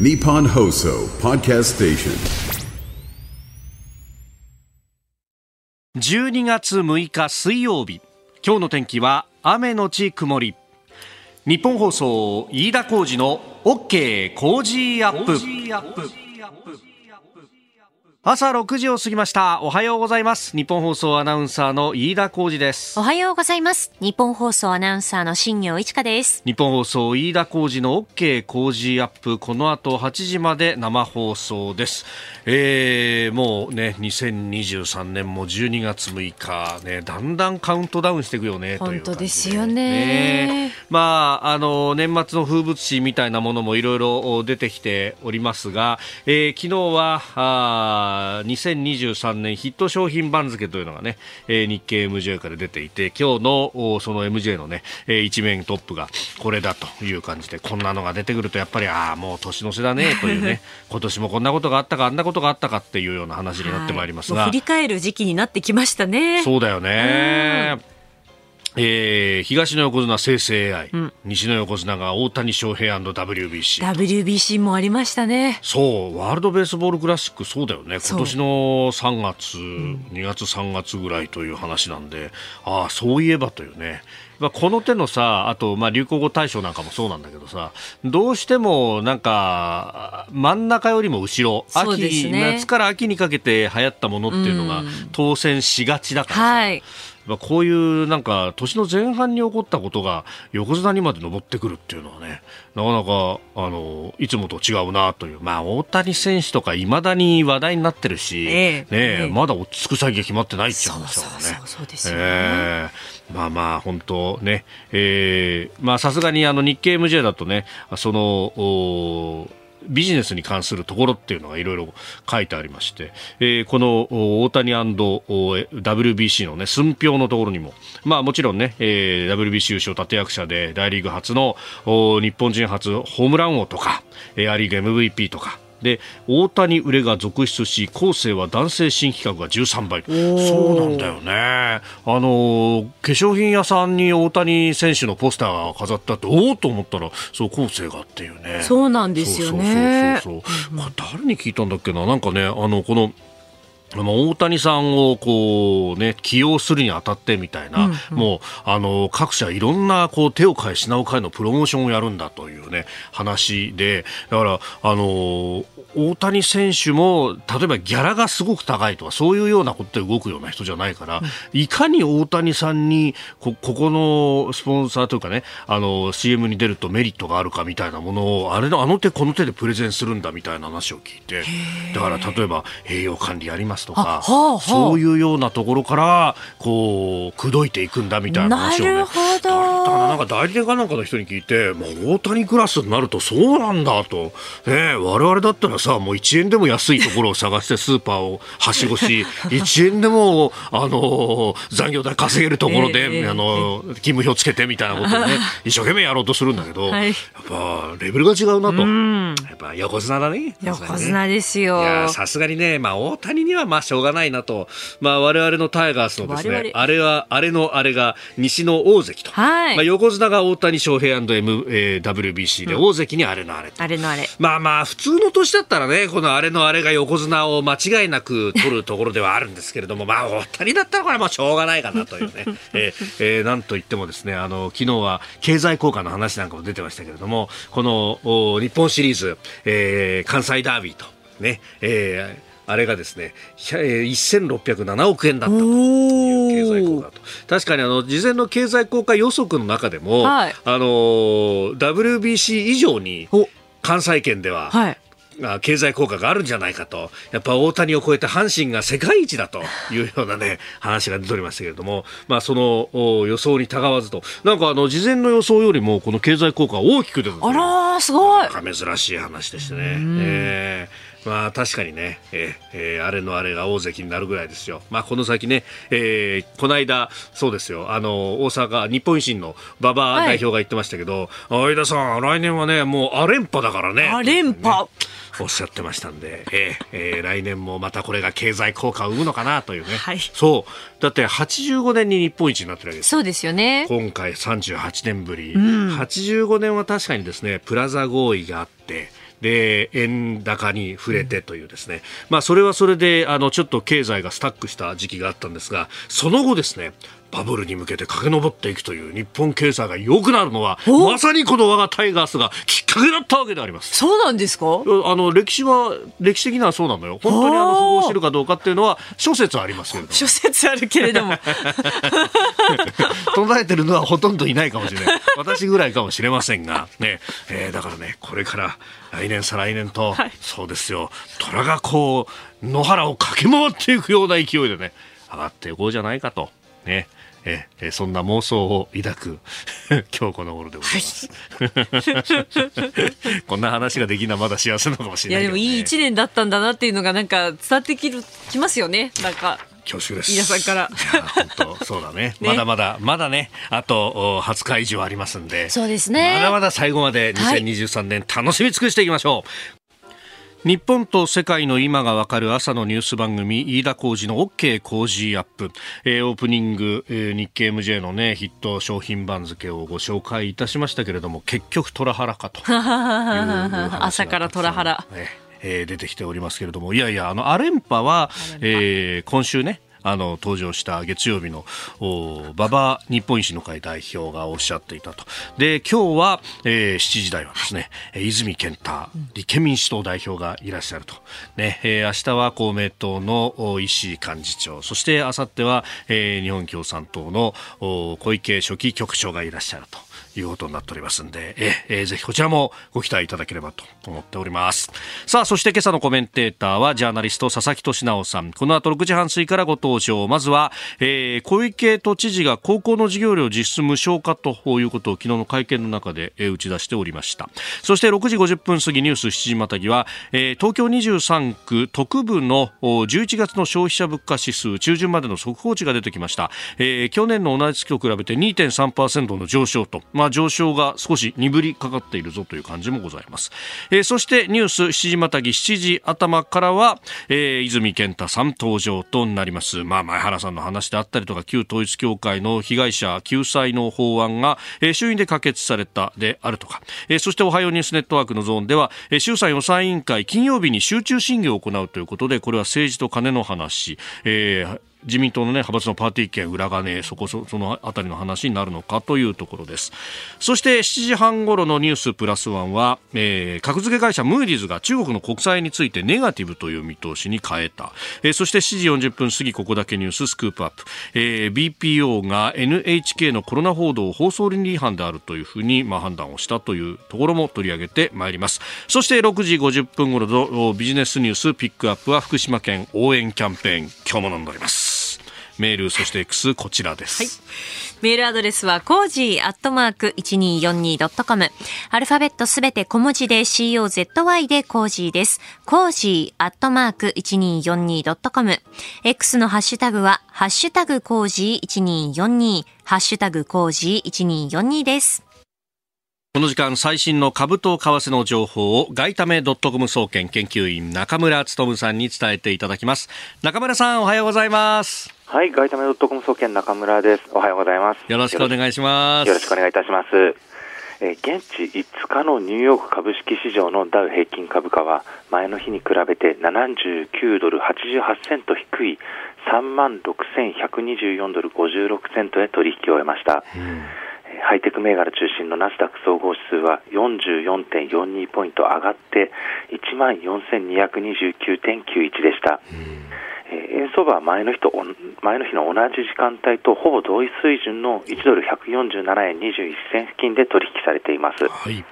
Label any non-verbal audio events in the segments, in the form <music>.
ニポンホーソーパーキャストステーション12月6日水曜日。今日の天気は雨のち曇り。日本放送飯田浩二の OK 工事アップ。朝6時を過ぎました。おはようございます。日本放送アナウンサーの飯田浩二です。おはようございます。日本放送アナウンサーの新業一華です。日本放送飯田浩二の OK 工事アップ。この後8時まで生放送です、えー、もうね2023年も12月6日。ねだんだんカウントダウンしていくよね。本当ですよね。まああの年末の風物詩みたいなものもいろいろ出てきておりますが、えー昨日はあー2023年ヒット商品番付というのがね、えー日経 MJ から出ていて今日のおその MJ のね、えー一面トップがこれだという感じでこんなのが出てくるとやっぱりああもう年の瀬だね <laughs> というね今年もこんなことがあったかあんなことがあったかっていうような話になってまいりますが、はい振り返る時期になってきましたね。そうだよね。えー東の横綱生成 AI、西の横綱が大谷翔平 &WBC。WBC もありましたね。そう、ワールドベースボールクラシック、そうだよね。今年の3月、2月、3月ぐらいという話なんで、ああ、そういえばというね。まあ、この手のさ、あと、まあ、流行語大賞なんかもそうなんだけどさ、どうしても、なんか、真ん中よりも後ろ、秋、ね夏から秋にかけて流行ったものっていうのがうん当選しがちだからさ、はい。まあ、こういうなんか年の前半に起こったことが横綱にまで上ってくるっていうのはねなかなかあのいつもと違うなという、まあ、大谷選手とかいまだに話題になってるし、ええねええまだ落ち着く先が決まってないっていう話だもんね。そうそうそうですよね。ええ。まあまあ本当ね、えーまあさすがにあの日経 MJ だとね、その、おビジネスに関するところっていうのがいろいろ書いてありまして、えーこの大谷 WBC のね、寸評のところにも、まあもちろんね、えー WBC 優勝立役者で大リーグ初の日本人初ホームラン王とか、えーア・リーグ MVP とか、で大谷売れが続出し後世は男性新規格が13倍。そうなんだよね。あの化粧品屋さんに大谷選手のポスターが飾ってあっておおと思ったらそう後世がっていうね。そうなんですよね。そうそうそうそう。これ誰に聞いたんだっけな？なんかねあのこのまあ大谷さんをこうね起用するにあたってみたいな、もうあの各社いろんなこう手を変え品を変えのプロモーションをやるんだというね話でだからあの大谷選手も例えばギャラがすごく高いとかそういうようなことで動くような人じゃないから、いかに大谷さんにこここのスポンサーというかねあの CM に出るとメリットがあるかみたいなものをあれのあの手この手でプレゼンするんだみたいな話を聞いてだから例えば栄養管理やりますとか、ははあはあ。そういうようなところからこう口説いていくんだみたいな話をねなるほど。誰だかななんか代理店かなんかの人に聞いて、まあ、大谷クラスになるとそうなんだと、ねえ、我々だったらさもう1円でも安いところを探してスーパーをはしごし <laughs> 1円でもあの残業代稼げるところで、ええあの勤務表つけてみたいなことをね <laughs> 一生懸命やろうとするんだけど、はいやっぱレベルが違うなと、やっぱ横綱だね横綱ですよ。さすがにね、まあ、大谷にはまあしょうがないなと、まあ、我々のタイガースのですねあれは、あれのあれが西の大関と、はいまあ、横綱が大谷翔平 WBC で、大関にあれのあれと。あれのあれ。まあまあ、普通の年だったらね、このあれのあれが横綱を間違いなく取るところではあるんですけれども、<laughs> まあ、大谷だったらこれはもうしょうがないかなというね、<laughs> えーえーなんといってもですね、あの、昨日は経済効果の話なんかも出てましたけれども、このお日本シリーズ、えー関西ダービーと、ね、えーあれがですね、ひゃえー1607億円だったという経済効果と。確かにあの、事前の経済効果予測の中でも、はいあのー WBC 以上にお関西圏では、はい。あ経済効果があるんじゃないかと、やっぱ大谷を超えて阪神が世界一だと <laughs> いうようなね、話が出ておりましたけれども、まあそのお予想にたがわずと、なんかあの、事前の予想よりもこの経済効果が大きく出たというあらー、すごい。珍しい話でしてね。えーまあ確かにね、えーえーあれのあれが大関になるぐらいですよ。まあこの先ね、えーこの間、そうですよ、あの、大阪、日本維新の馬場はい代表が言ってましたけど、相田さん、来年はね、もうア連覇だからね。あ連覇。おっしゃってましたんで、えーえー来年もまたこれが経済効果を生むのかなというね。はいそう。だって85年に日本一になってるわけですよそうですよね。今回38年ぶり、85年は確かにですねプラザ合意があってで円高に触れてというですね、まあ、それはそれであのちょっと経済がスタックした時期があったんですがその後ですねバブルに向けて駆け上っていくという日本経済が良くなるのはまさにこの我がタイガースがきっかけだったわけであります。そうなんですか？あの歴史は歴史的にはそうなのよ。本当にあの符合してるかどうかっていうのは諸説ありますけれども。諸説あるけれども。<laughs> <laughs> 唱えてるのはほとんどいないかもしれない。私ぐらいかもしれませんがね、えー、だからねこれから来年再来年と、はい、そうですよ。虎がこう野原を駆け回っていくような勢いでね上がっていこうじゃないかと。ねええそんな妄想を抱く今日この頃でございます、はい、<laughs> こんな話ができるのはまだ幸せなのかもしれない、ね、いやでもいい一年だったんだなっていうのがなんか伝わってきるきますよね。なんか恐縮です。皆さんから。本当そうだね。<laughs> ね、まだまだまだねあと20日以上ありますんで。そうですね。まだまだ最後まで2023年楽しみ尽くしていきましょう、日本と世界の今がわかる朝のニュース番組飯田浩二の OK 工事アップ、えー、オープニング、えー、日経 MJ のねヒット商品番付をご紹介いたしましたけれども結局トラハラかと。<laughs> 朝からトラハラ、えー、出てきておりますけれども。いやいやあのアレンパは、えー、今週ねあの登場した月曜日の馬場日本維新の会代表がおっしゃっていたと。で今日は、えー、7時台はですね、はい、泉健太立憲民主党代表がいらっしゃると、ねえー、明日は公明党の石井幹事長。そして明後日は、えー、日本共産党の小池書記局長がいらっしゃると。いうことになっておりますんで、ええー、ぜひこちらもご期待いただければと思っております。さあ、そして今朝のコメンテーターはジャーナリスト佐々木俊直さん。この後6時半過ぎからご登場。まずは、えー、小池都知事が高校の授業料実質無償化ということを昨日の会見の中で、えー、打ち出しておりました。そして6時50分過ぎニュース7時またぎは、えー、東京23区特部の11月の消費者物価指数中旬までの速報値が出てきました。えー、去年の同じ月と比べて2.3%の上昇と、まあ、ま上昇が少し鈍りかかっているぞという感じもございます、えー、そしてニュース7時またぎ7時頭からは、えー、泉健太さん登場となります。まあ前原さんの話であったりとか旧統一教会の被害者救済の法案が、えー、衆院で可決されたであるとか、えー、そしておはようニュースネットワークのゾーンでは、えー、衆参予算委員会金曜日に集中審議を行うということでこれは政治と金の話、えー自民党の、ね、派閥のパーティー券裏金そこそそのあたりの話になるのかというところです。そして7時半ごろのニュースプラスワンは、えー、格付け会社ムーディーズが中国の国債についてネガティブという見通しに変えた、えー、そして7時40分過ぎここだけニューススクープアップ、えー、BPO が NHK のコロナ報道放送倫理違反であるというふうに、まあ、判断をしたというところも取り上げてまいります。そして6時50分ごろのビジネスニュースピックアップは福島県応援キャンペーン今日も飲んでおります。メール、そして X、こちらです。はいメールアドレスはコージーアットマーク 1242.com。アルファベットすべて小文字で COZY でコージーです。コージーアットマーク 1242.com。X のハッシュタグは、ハッシュタグコージー1242、ハッシュタグコージー1242です。この時間最新の株と為替の情報を外為ドットコム総研研究員中村努さんに伝えていただきます中村さんおはようございますはい外為ドットコム総研中村です。おはようございます。よろしくお願いします。よろしくお願いいたします。え現地5日のニューヨーク株式市場のダウ平均株価は前の日に比べて79ドル88セント低い3万6124ドル56セントへ取引を終えました、うん。ハイテク銘柄中心のナスダック総合指数は44.42ポイント上がって1万4229.91でした。円相場は前の日と前の日の同じ時間帯とほぼ同一水準の1ドル147円21銭付近で取引されています。はい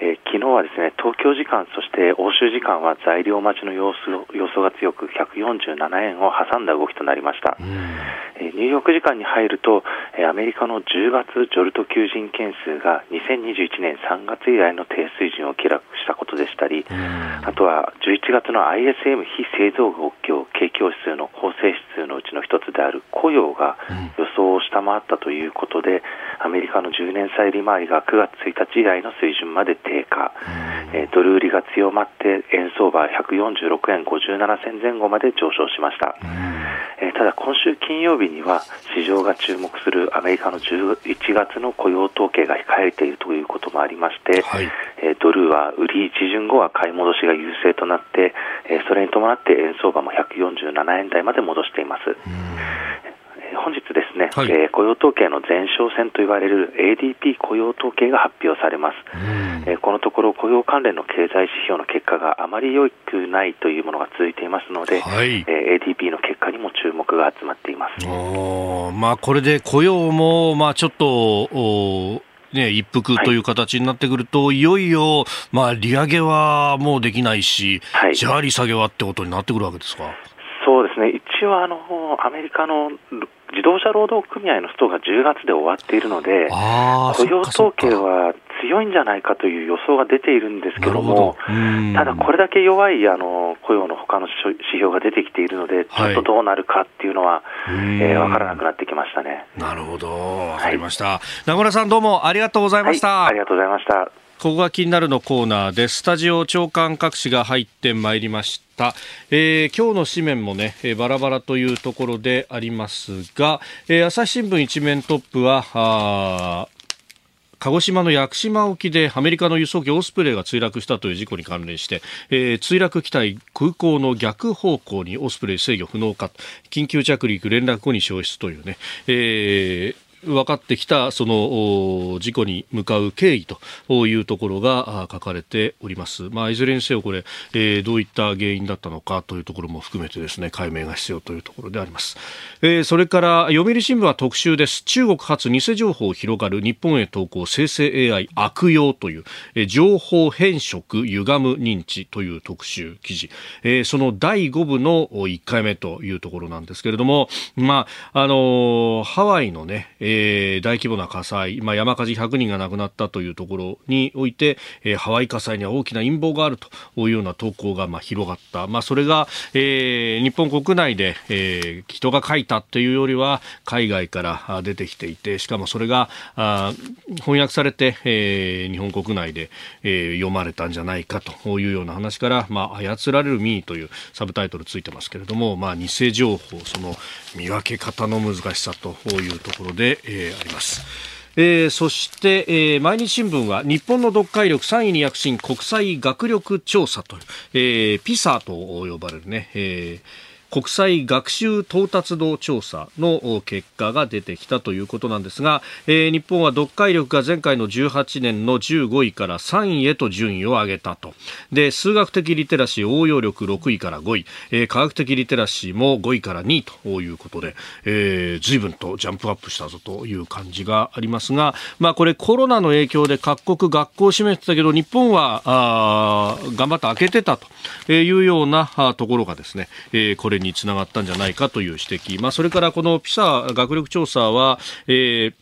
えー、昨日はですね東京時間、そして欧州時間は材料待ちの様子予想が強く147円を挟んだ動きとなりました、えー、ニューヨーク時間に入ると、えー、アメリカの10月ジョルト求人件数が2021年3月以来の低水準を記録したことでしたりあとは11月の ISM 非製造業景況指数の構成指数のうちの一つである雇用が予想を下回ったということで、アメリカの10年債利回りが9月1日以来の水準まで低下、えー、ドル売りが強まって円相場146円57銭前後まで上昇しました、えー、ただ今週金曜日には市場が注目するアメリカの11月の雇用統計が控えているということもありまして、はい、えドルは売り一巡後は買い戻しが優勢となって、えそれに伴って円相場も147円台まで戻しています。本日ですね、はい、えー、雇用統計の前哨戦と言われる ADP 雇用統計が発表されます、えー、このところ雇用関連の経済指標の結果があまり良くないというものが続いていますので、はい、えー、ADP の結果にも注目が集まっています。まあ、これで雇用も、まあ、ちょっとね、一服という形になってくると、はい、いよいよ、まあ、利上げはもうできないし、はい、じゃあ利下げはってことになってくるわけですか？そうですね、一応あの、アメリカの自動車労働組合のストが10月で終わっているので、雇用統計は強いんじゃないかという予想が出ているんですけども、ど。ただこれだけ弱いあの雇用の他の指標が出てきているので、ちょっとどうなるかっていうのは、はい、えー、分からなくなってきましたね。なるほど、わかりました、はい、名村さんどうもありがとうございました。はい、ありがとうございました。ここが気になるのコーナーでスタジオ長官各紙が入ってまいりました。えー、今日の紙面もね、えー、バラバラというところでありますが、えー、朝日新聞一面トップは、鹿児島の屋久島沖でアメリカの輸送機オスプレイが墜落したという事故に関連して、えー、墜落機体空港の逆方向にオスプレイ制御不能か緊急着陸連絡後に消失というね、えー分かってきたその事故に向かう経緯というところが書かれております。まあ、いずれにせよこれ、えー、どういった原因だったのかというところも含めてですね、解明が必要というところであります。えー、それから読売新聞は特集です。中国発偽情報広がる日本へ投稿生成 AI 悪用という、えー、情報変色歪む認知という特集記事。えー、その第5部の1回目というところなんですけれども、まあ、あのー、ハワイのね、えー、大規模な火災、まあ、山火事100人が亡くなったというところにおいて、えー、ハワイ火災には大きな陰謀があるというような投稿がまあ広がった、まあ、それが、えー、日本国内で、えー、人が書いたというよりは海外から出てきていてしかもそれがあ翻訳されて、えー、日本国内で、えー、読まれたんじゃないかというような話から、まあ、操られる民意というサブタイトルついてますけれども、まあ、偽情報その見分け方の難しさというところで、えー、あります。えー、そして、えー、毎日新聞は日本の読解力3位に躍進国際学力調査という、えー、ピサと呼ばれるね、えー国際学習到達度調査の結果が出てきたということなんですが、えー、日本は読解力が前回の18年の15位から3位へと順位を上げたと。で数学的リテラシー応用力6位から5位、えー、科学的リテラシーも5位から2位ということで、えー、随分とジャンプアップしたぞという感じがありますが、まあ、これコロナの影響で各国学校を閉めてたけど日本はあ頑張って開けてたというようなところがですね、えー、これにつながったんじゃないかという指摘、まあ、それからこのピサ学力調査は、えー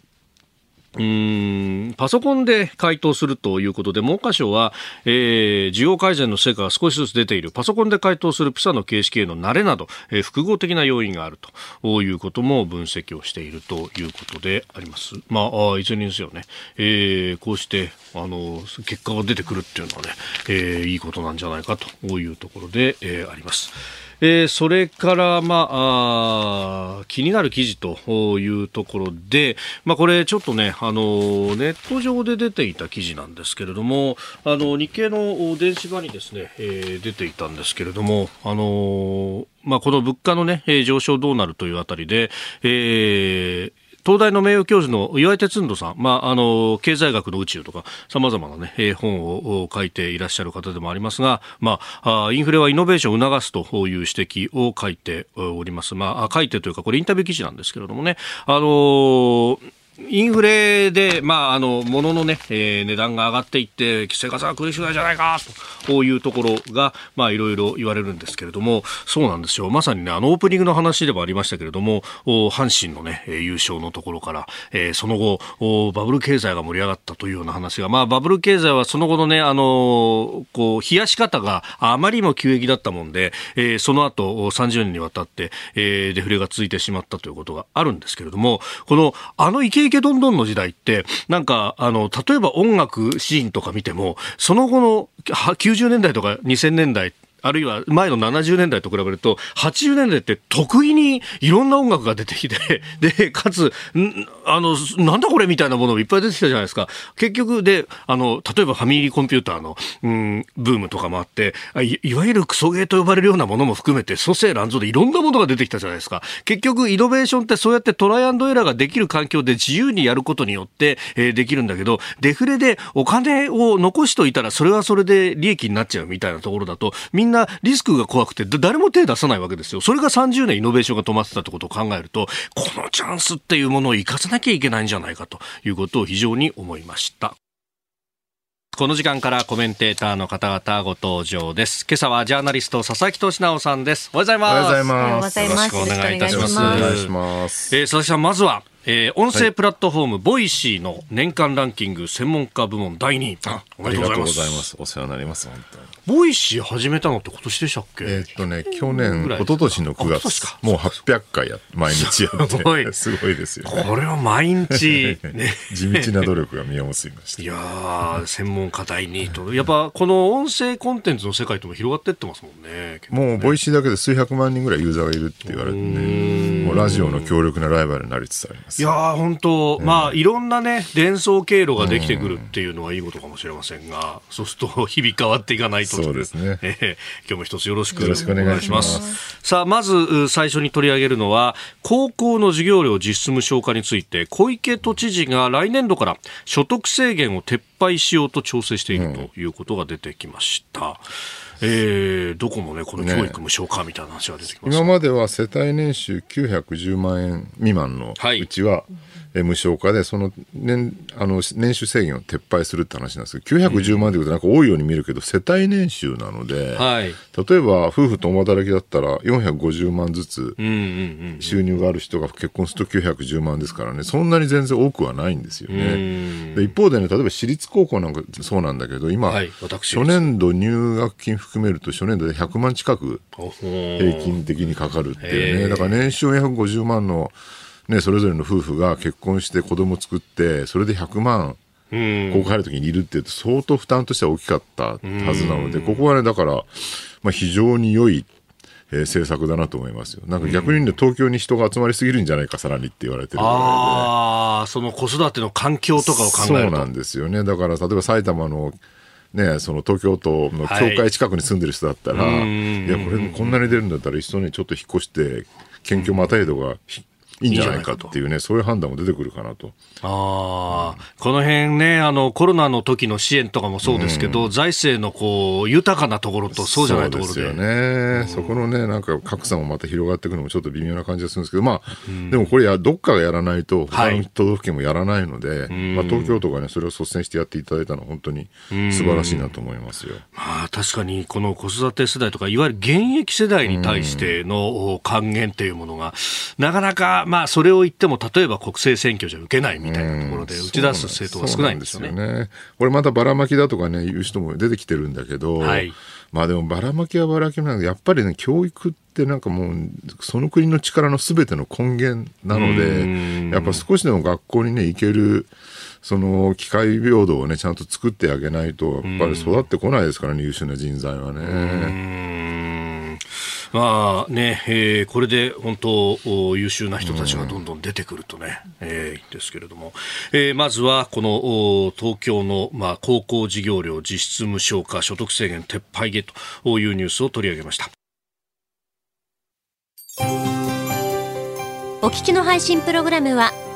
うんパソコンで回答するということで、文科省は、えー、需要改善の成果が少しずつ出ている、パソコンで回答するピサの形式への慣れなど、えー、複合的な要因があるということも分析をしているということであります。まあ、あいずれにせよね、えー、こうして、あの、結果が出てくるっていうのはね、えー、いいことなんじゃないかというところで、えー、あります。えー、それから、まあ、あ気になる記事というところで、まあ、これちょっとね、あの、ネット上で出ていた記事なんですけれども、あの、日経の電子版にですね、えー、出ていたんですけれども、あの、まあ、この物価のね、上昇どうなるというあたりで、えー、東大の名誉教授の岩井哲人さん、まあ、あの経済学の宇宙とかさまざまな、ね、本を書いていらっしゃる方でもありますが、まあ、インフレはイノベーションを促すという指摘を書いております。まあ、書いてというかこれインタビュー記事なんですけれどもね、あのインフレで、まあ、あの、物のね、えー、値段が上がっていって、生活が苦しくないじゃないか、というところが、まあ、いろいろ言われるんですけれども、そうなんですよ。まさにね、あの、オープニングの話でもありましたけれども、阪神のね、優勝のところから、えー、その後、バブル経済が盛り上がったというような話が、まあ、バブル経済はその後のね、あの、こう、冷やし方があまりにも急激だったもんで、えー、その後、30年にわたって、えー、デフレが続いてしまったということがあるんですけれども、この、あのイケイケどんどんの時代って、なんか、あの、例えば音楽シーンとか見ても、その後の90年代とか2000年代あるいは前の70年代と比べると、80年代って得意にいろんな音楽が出てきて、<laughs> で、かつ、あの、なんだこれみたいなものもいっぱい出てきたじゃないですか。結局で、あの、例えばファミリーコンピューターの、うん、ブームとかもあってい、いわゆるクソゲーと呼ばれるようなものも含めて、蘇生乱造でいろんなものが出てきたじゃないですか。結局、イノベーションってそうやってトライアンドエラーができる環境で自由にやることによって、えー、できるんだけど、デフレでお金を残しといたら、それはそれで利益になっちゃうみたいなところだと、みんなリスクが怖くて、誰も手出さないわけですよ。それが30年イノベーションが止まってたってことを考えると、このチャンスっていうものを生かさなきゃいけないんじゃないかということを非常に思いました。この時間からコメンテーターの方々ご登場です。今朝はジャーナリスト佐々木俊尚さんです。おはようございます。おはようございます。よろしくお願いいたします。お願いします。えー、佐々木さん、まずは、えー、音声プラットフォーム、はい、 Voicy の年間ランキング専門家部門第2位。あおめでとうございます。ますお世話になります、本当に。 Voicy 始めたのって今年でしたっけ？えー、っとね、去年、一昨年の9月。もう800回や、毎日やって。<laughs> すごい。すごいですよ、ね、これは毎日、ね、<laughs> 地道な努力が実を結びました。いや専門家第2位と。やっぱ、この音声コンテンツの世界とも広がってってますもんね。ねもう、 Voicy だけで数百万人ぐらいユーザーがいるって言われてね。もうラジオの強力なライバルになりつつあります。いや本当まあ、いろんなね、伝送経路ができてくるっていうのはいいことかもしれませんが、そうすると日々変わっていかないと。そうですね。えー、今日も一つよろしくお願いします。ますさあ、まず最初に取り上げるのは、高校の授業料実質無償化について、小池都知事が来年度から所得制限を撤廃しようと調整しているということが出てきました。うんえー、どこもね、この教育無償化みたいな話が出てきます、ね、今までは世帯年収910万円未満のうちは、はいえ無償化で、その年あの年収制限を撤廃するって話なんですけど、910万ということなんか多いように見るけど、世帯年収なので、はい、例えば夫婦共働きだったら450万ずつ収入がある人が結婚すると910万ですからね、そんなに全然多くはないんですよね。で一方でね、例えば私立高校なんかそうなんだけど、今、はい、初年度入学金含めると初年度で100万近く平均的にかかるっていうね、だから年収450万のね、それぞれの夫婦が結婚して子供作って、それで100万、高校入るときにいるって言うと、相当負担としては大きかったはずなので、ここはね、だから、まあ、非常に良い、えー、政策だなと思いますよ。なんか逆にね、東京に人が集まりすぎるんじゃないか、さらにって言われてるね、ああ、その子育ての環境とかを考えると。そうなんですよね。だから、例えば埼玉の、ね、その東京都の境界近くに住んでる人だったら、はい、いや、これこんなに出るんだったら、一緒にちょっと引っ越して、県境またい度がいいんじゃないかっていうね、そういう判断も出てくるかなと。ああ、この辺ね、あの、コロナの時の支援とかもそうですけど、うん、財政のこう、豊かなところとそうじゃないところで。そうですよね、うん。そこのね、なんか格差もまた広がっていくのもちょっと微妙な感じがするんですけど、まあ、うん、でもこれや、どっかがやらないと、他の都道府県もやらないので、はい、まあ、東京都がね、それを率先してやっていただいたのは本当に素晴らしいなと思いますよ。まあ、確かに、この子育て世代とか、いわゆる現役世代に対しての還元っていうものが、なかなか、まあ、それを言っても、例えば国政選挙じゃ受けないみたいなところで、打ち出す政党が少ないんですよね。よねこれまたばらまきだとかね、言う人も出てきてるんだけど、はい、まあでもばらまきはばらまきなんだやっぱりね、教育ってなんかもう、その国の力のすべての根源なので、やっぱ少しでも学校にね、行ける、その機会平等をね、ちゃんと作ってあげないと、やっぱり育ってこないですからね、優秀な人材はね。まあね、えー、これで本当優秀な人たちがどんどん出てくるとね、うん、えー、いいんですけれども、えー、まずはこの東京の、まあ、高校授業料実質無償化所得制限撤廃へというニュースを取り上げました。お聞きの配信プログラムは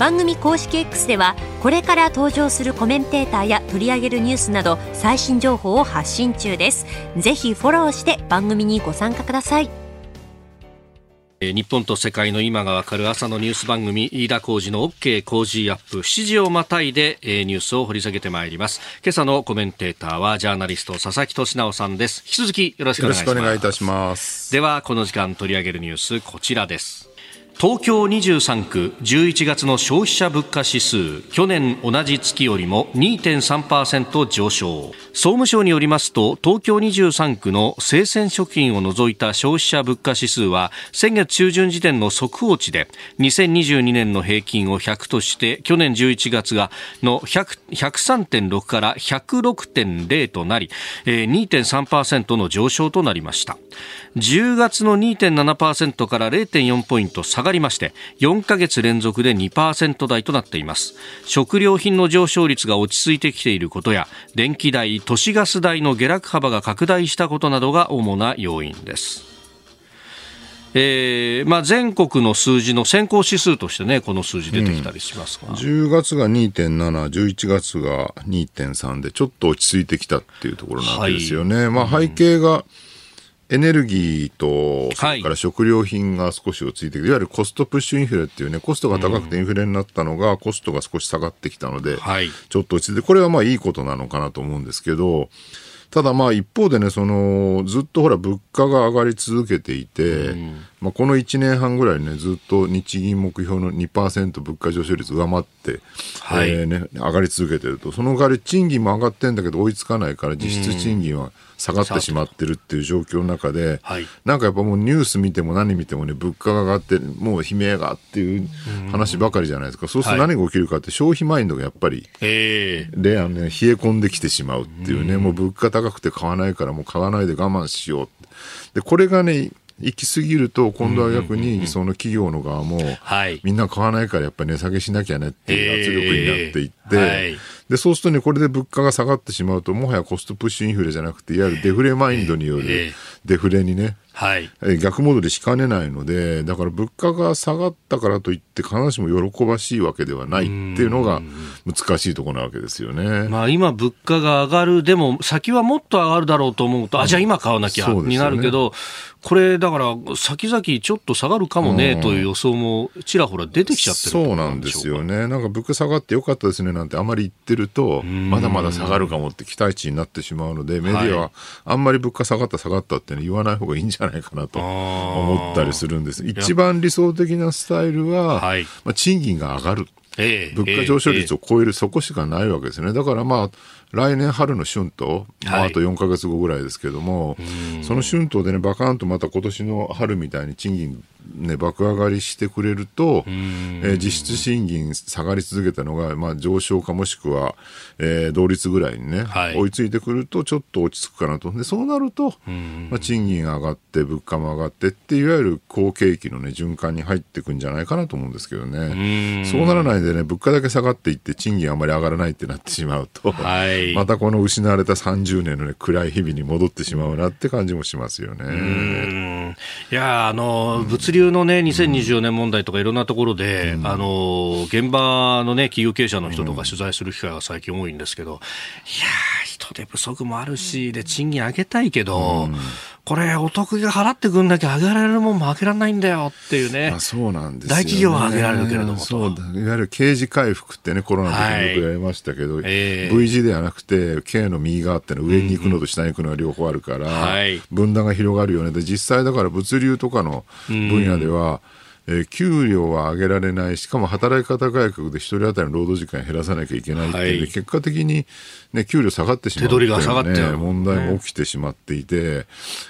番組公式 X ではこれから登場するコメンテーターや取り上げるニュースなど最新情報を発信中です。ぜひフォローして番組にご参加ください。日本と世界の今がわかる朝のニュース番組飯田浩二の OK 工事アップ7時をまたいでニュースを掘り下げてまいります。今朝のコメンテーターはジャーナリスト佐々木俊直さんです。引き続きよろしくお願いします。よろしくお願いいたします。ではこの時間取り上げるニュースこちらです東京23区11月の消費者物価指数去年同じ月よりも2.3%上昇。総務省によりますと東京23区の生鮮食品を除いた消費者物価指数は先月中旬時点の速報値で2022年の平均を100として去年11月がの103.6から106.0となり2.3%の上昇となりました。10月の2.7%から0.4ポイント下がりまして4ヶ月連続で2%台となっています。食料品の上昇率が落ち着いてきていることや電気代都市ガス代の下落幅が拡大したことなどが主な要因です。えーまあ、全国の数字の先行指数としてね、この数字出てきたりしますが、うん、10月が2.7、11月が2.3で、ちょっと落ち着いてきたっていうところなんですよね。はい、まあ、背景が、うんエネルギーと、それから食料品が少し落ち着いていわゆるコストプッシュインフレっていうね、コストが高くてインフレになったのが、コストが少し下がってきたので、ちょっと落ち着いて、これはまあいいことなのかなと思うんですけど、ただまあ一方でね、その、ずっとほら物価が上がり続けていて、まあこの1年半ぐらいね、ずっと日銀目標の2%物価上昇率上回って、はい、えー、ね、上がり続けてると、その代わり賃金も上がってんだけど追いつかないから実質賃金は下がってしまってるっていう状況の中で、はい、なんかやっぱもうニュース見ても何見てもね、物価が上がって、もう悲鳴がっていう話ばかりじゃないですか。そうすると何が起きるかって消費マインドがやっぱり、で、あのね、冷え込んできてしまうっていうね、もう物価高くて買わないからもう買わないで我慢しよう。で、これがね、行き過ぎると、今度は逆にその企業の側も、みんな買わないからやっぱり値下げしなきゃねっていう圧力になっていって、で、そうするとね、これで物価が下がってしまうと、もはやコストプッシュインフレじゃなくて、いわゆるデフレマインドによるデフレにね、はい、逆戻りしかねないので、だから物価が下がったからといって、必ずしも喜ばしいわけではないっていうのが難しいところなわけですよね。まあ今物価が上がる、でも先はもっと上がるだろうと思うと、あ、じゃあ今買わなきゃになるけど、これだから先々ちょっと下がるかもねという予想もちらほら出てきちゃってるそうなんですよね。なんか物価下がってよかったですねなんてあまり言ってると、まだまだ下がるかもって期待値になってしまうので、メディアはあんまり物価下がった下がったって、ね、言わない方がいいんじゃないかなと思ったりするんです。一番理想的なスタイルは、はい、まあ、賃金が上がる。物価上昇率を超える、そこしかないわけですね。だからまあ、来年春の春闘、まあ、あと4か月後ぐらいですけども、その春闘でね、バカンとまた今年の春みたいに賃金ね、爆上がりしてくれると、えー、実質賃金下がり続けたのが、まあ、上昇かもしくは、えー、同率ぐらいにね、はい、追いついてくるとちょっと落ち着くかなと。で、そうなると、まあ、賃金上がって物価も上がってっていわゆる好景気のね、循環に入っていくんじゃないかなと思うんですけどね。そうならないでね、物価だけ下がっていって賃金あまり上がらないってなってしまうと、はい、またこの失われた30年のね、暗い日々に戻ってしまうなって感じもしますよね。いや、あの、物流流のね、2024年問題とかいろんなところで、うん、あの、現場のね、企業経営者の人とか取材する機会が最近多いんですけど、いや人手不足もあるし、で、賃金上げたいけど、うんこれ、お得が払ってくんだけ上げられるもんも上げられないんだよっていうね。あそうなんです、ね、大企業は上げられるけれどもそういわゆる刑事回復ってね、コロナの時によくやりましたけど、はいえー、V 字ではなくて、K の右側っての上に行くのと下に行くのが両方あるから、はい、分断が広がるよね。で、実際だから物流とかの分野では、うんえー、給料は上げられない、しかも働き方改革で一人当たりの労働時間減らさなきゃいけないっていう、はい、結果的に、ね、給料下がってしまう手取りが下がって問題も起きてしまっていて、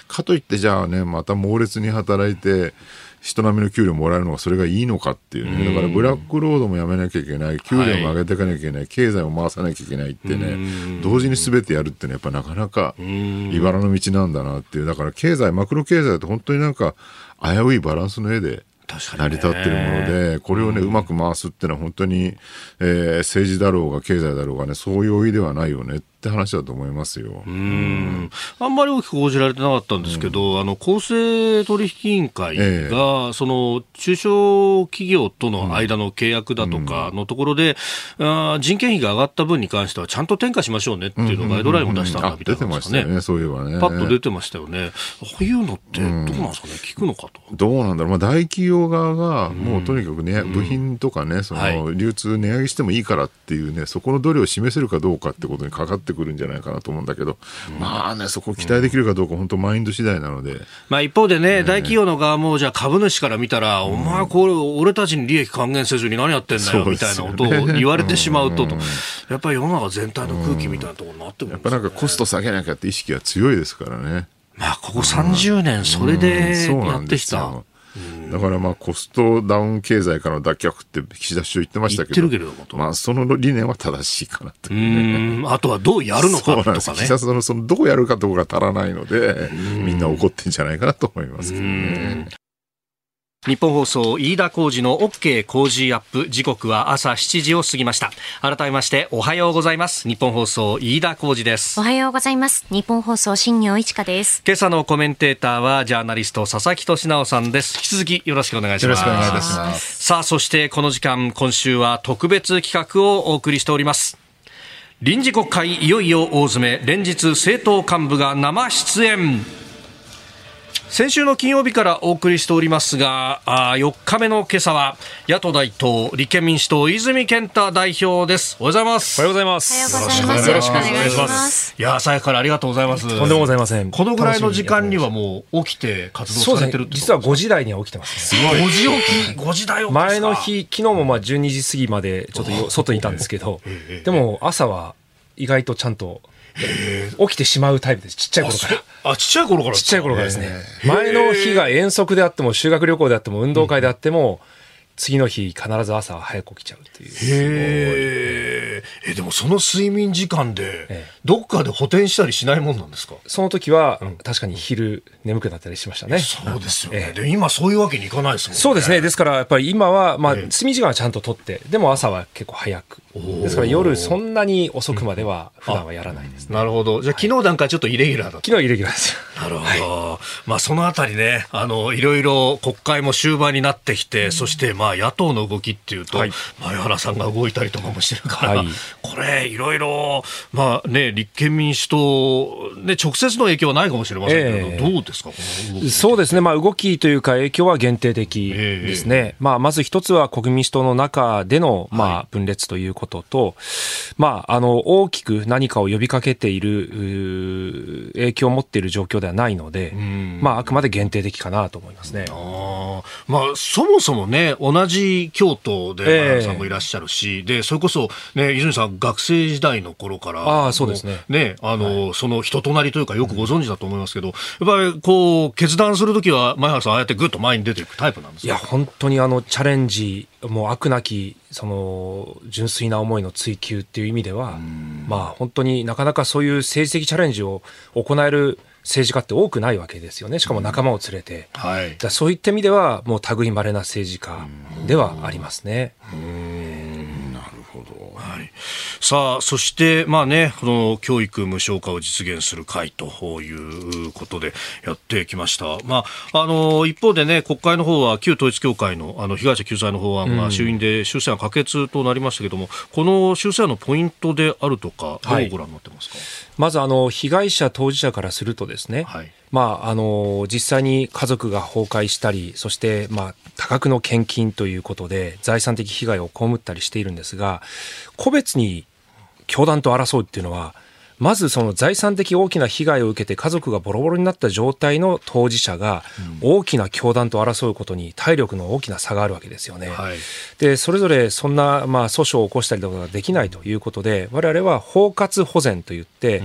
かといってじゃあね、また猛烈に働いて、人並みの給料もらえるのがそれがいいのかっていうね、だからブラックロードもやめなきゃいけない、給料も上げていかなきゃいけない、経済も回さなきゃいけないってね、同時にすべてやるってね、やっぱなかなか茨の道なんだなっていう、だから経済、マクロ経済って本当になんか危ういバランスの絵で、成り立ってるもので、これをね、うまく回すっていうのは本当に、えー、政治だろうが経済だろうがね、そういう意ではないよねっって話だと思いますよ。うん、あんまり大きく報じられてなかったんですけど、うん、あの公正取引委員会が、ええ、その中小企業との間の契約だとかのところで、うん、あ人件費が上がった分に関してはちゃんと転嫁しましょうねっていうのをガイドラインを出したんだみたいな、ね、出てましたね、そういえばね。パッと出てましたよね。こういうのってどうなんですかね、聞くのかと。どうなんだろう、まあ、大企業側がもうとにかくね、部品とかね、その流通値上げしてもいいからっていうね、そこの度量を示せるかどうかってことにかかってくるんじゃないかなと思うんだけど、まあね、そこ期待できるかどうか、本当マインド次第なので。まあ一方でね、大企業の側も、じゃあ株主から見たら、お前これ、俺たちに利益還元せずに何やってんだよ、みたいなことを言われてしまうと、やっぱり世の中全体の空気みたいなところになってくるやっぱなんかコスト下げなきゃって意識が強いですからね。まあ、ここ30年、それでやってきた。だからまあコストダウン経済からの脱却って岸田首相言ってましたけど、けどまあその理念は正しいかなと、ね、あとはどうやるのかとかね。岸田さんのそのどうやるかとこが足らないので、みんな怒ってんじゃないかなと思いますけどね。日本放送飯田浩二の OK 工事アップ時刻は朝7時を過ぎました。改めましておはようございます。日本放送飯田浩二です。おはようございます。日本放送新業一華です。今朝のコメンテーターはジャーナリスト佐々木俊直さんです。引き続きよろしくお願いします。よろしくお願いします。さあそしてこの時間今週は特別企画をお送りしております。臨時国会いよいよ大詰め。連日政党幹部が生出演先週の金曜日からお送りしておりますがあ4日目の今朝は野党第一党立憲民主党泉健太代表です。おはようございます。おはようございます。よろしくお願いします。いや朝からありがとうございます。とんでもございません。このぐらいの時間にはもう起きて活動されてる、ね、実は5時台には起きてます、ね、すごい。5時起き？5時台起き前の日昨日もまあ12時過ぎまでちょっと外にいたんですけどでも朝は意外とちゃんと <laughs> 起きてしまうタイプです。ちっちゃい頃から。あ、ちっちゃい頃からちっちゃい頃からですね。前の日が遠足であっても、修学旅行であっても、運動会であっても、次の日必ず朝早く起きちゃうっていう。へえ。でもその睡眠時間で、どっかで補填したりしないもんなんですか？その時は、うん、確かに昼眠くなったりしましたね。そうですよね。で、今そういうわけにいかないですもんね。そうですね。ですからやっぱり今は、まあ、睡眠時間はちゃんととって、でも朝は結構早く。ですから夜そんなに遅くまでは普段はやらないですね。なるほど。じゃあ昨日段階ちょっとイレギュラーだ昨日イレギュラーですなるほど。はい、まあそのあたりね、あの、いろいろ国会も終盤になってきて、うん、そしてまあ野党の動きっていうと、はい、前原さんが動いたりとかもしてるから、はい、これいろいろ、まあね、立憲民主党、ね、直接の影響はないかもしれませんけど、えー、どうですか、そうですね。まあ動きというか影響は限定的ですね。えー、まあまず一つは国民民主党の中での、まあ分裂ということと、まあ、あの、大きく何かを呼びかけている、影響を持っている状況ではないので、まあ、あくまで限定的かなと思いますね。あまあ、そもそもね、同じ京都で、前原さんもいらっしゃるし、えー、で、それこそ、ね、泉さん、学生時代の頃から、あそうですね。ね、あの、はい、その人となりというか、よくご存知だと思いますけど、やっぱり、こう、決断するときは、前原さん、ああやってぐっと前に出ていくタイプなんですか？いや、本当にあの、チャレンジ、もう悪なきその純粋な思いの追求っていう意味では、まあ本当になかなかそういう政治的チャレンジを行える政治家って多くないわけですよね。しかも仲間を連れて。はい、だそういった意味では、もう類まれな政治家ではありますね。はい、さあそしてまあねこの教育無償化を実現する会ということでやってきました。まああの一方でね国会の方は旧統一教会のあの被害者救済の法案が衆院で修正案可決となりましたけれども、うん、この修正案のポイントであるとかどうご覧になってますか？はい、まずあの被害者当事者からするとですね。はいまあ、あの実際に家族が崩壊したりそして、まあ、多額の献金ということで財産的被害を被ったりしているんですが個別に教団と争うっていうのはまずその財産的大きな被害を受けて家族がボロボロになった状態の当事者が大きな教団と争うことに体力の大きな差があるわけですよね。はい、でそれぞれそんなまあ訴訟を起こしたりとかができないということで我々は包括保全といって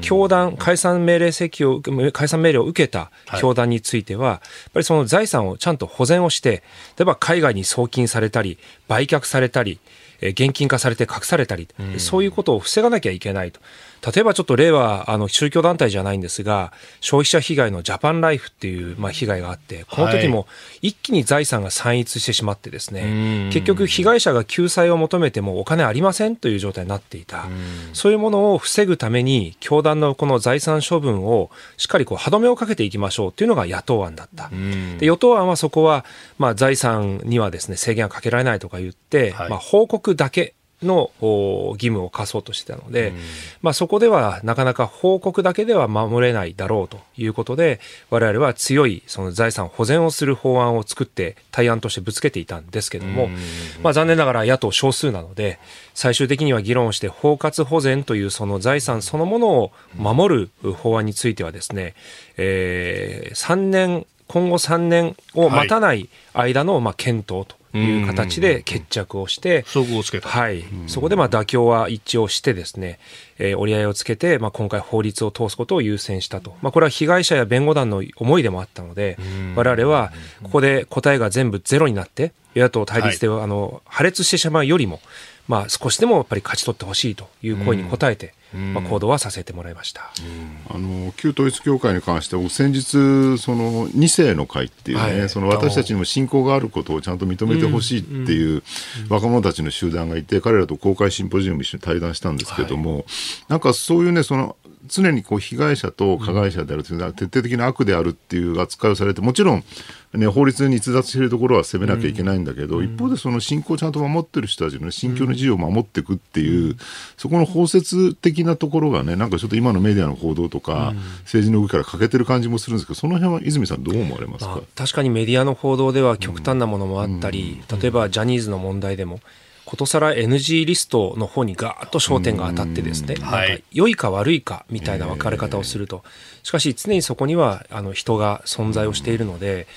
教団解散命令請求を解散命令を受けた教団については、やっぱりその財産をちゃんと保全をして例えば海外に送金されたり売却されたり現金化されて隠されたり、そういうことを防がなきゃいけないと。例えばちょっと例はあの宗教団体じゃないんですが消費者被害のジャパンライフっていう、まあ、被害があってこの時も一気に財産が散逸してしまってですね、結局被害者が救済を求めてもお金ありませんという状態になっていた。そういうものを防ぐために教団のこの財産処分をしっかりこう歯止めをかけていきましょうというのが野党案だった。で与党案はそこは、まあ、財産にはですね制限はかけられないとか言って、はい、まあ、報告だけの義務を課そうとしてたので、うん、まあ、そこではなかなか報告だけでは守れないだろうということで我々は強いその財産保全をする法案を作って対案としてぶつけていたんですけども、うん、まあ、残念ながら野党少数なので最終的には議論して包括保全というその財産そのものを守る法案についてはですね、えー、3年今後3年を待たない間のまあ検討という形で決着をして、総合をつけた。はい。そこでまあ妥協は一致をしてですね、えー、折り合いをつけて、まあ今回法律を通すことを優先したと。まあこれは被害者や弁護団の思いでもあったので、我々はここで答えが全部ゼロになって、与野党対立で、はあの破裂してしまうよりも、まあ少しでもやっぱり勝ち取ってほしいという声に応えて、まあ、行動はさせてもらいました、あの旧統一教会に関しては先日その2世の会っていうね、はい、その私たちにも信仰があることをちゃんと認めてほしいっていう若者たちの集団がいて彼らと公開シンポジウム一緒に対談したんですけども、はい、なんかそういうねその常にこう被害者と加害者であるというのは徹底的な悪であるっていう扱いをされてもちろん、ね、法律に逸脱しているところは責めなきゃいけないんだけど、うん、一方でその信仰をちゃんと守ってる人たちの信教の自由を守っていくっていう、うん、そこの包摂的なところがねなんかちょっと今のメディアの報道とか、うん、政治の動きから欠けてる感じもするんですけどその辺は泉さんどう思われますか、まあ、確かにメディアの報道では極端なものもあったり、例えばジャニーズの問題でもことさら NG リストの方にガーッと焦点が当たってですね、はい、良いか悪いかみたいな分かれ方をすると、しかし常にそこにはあの人が存在をしているので、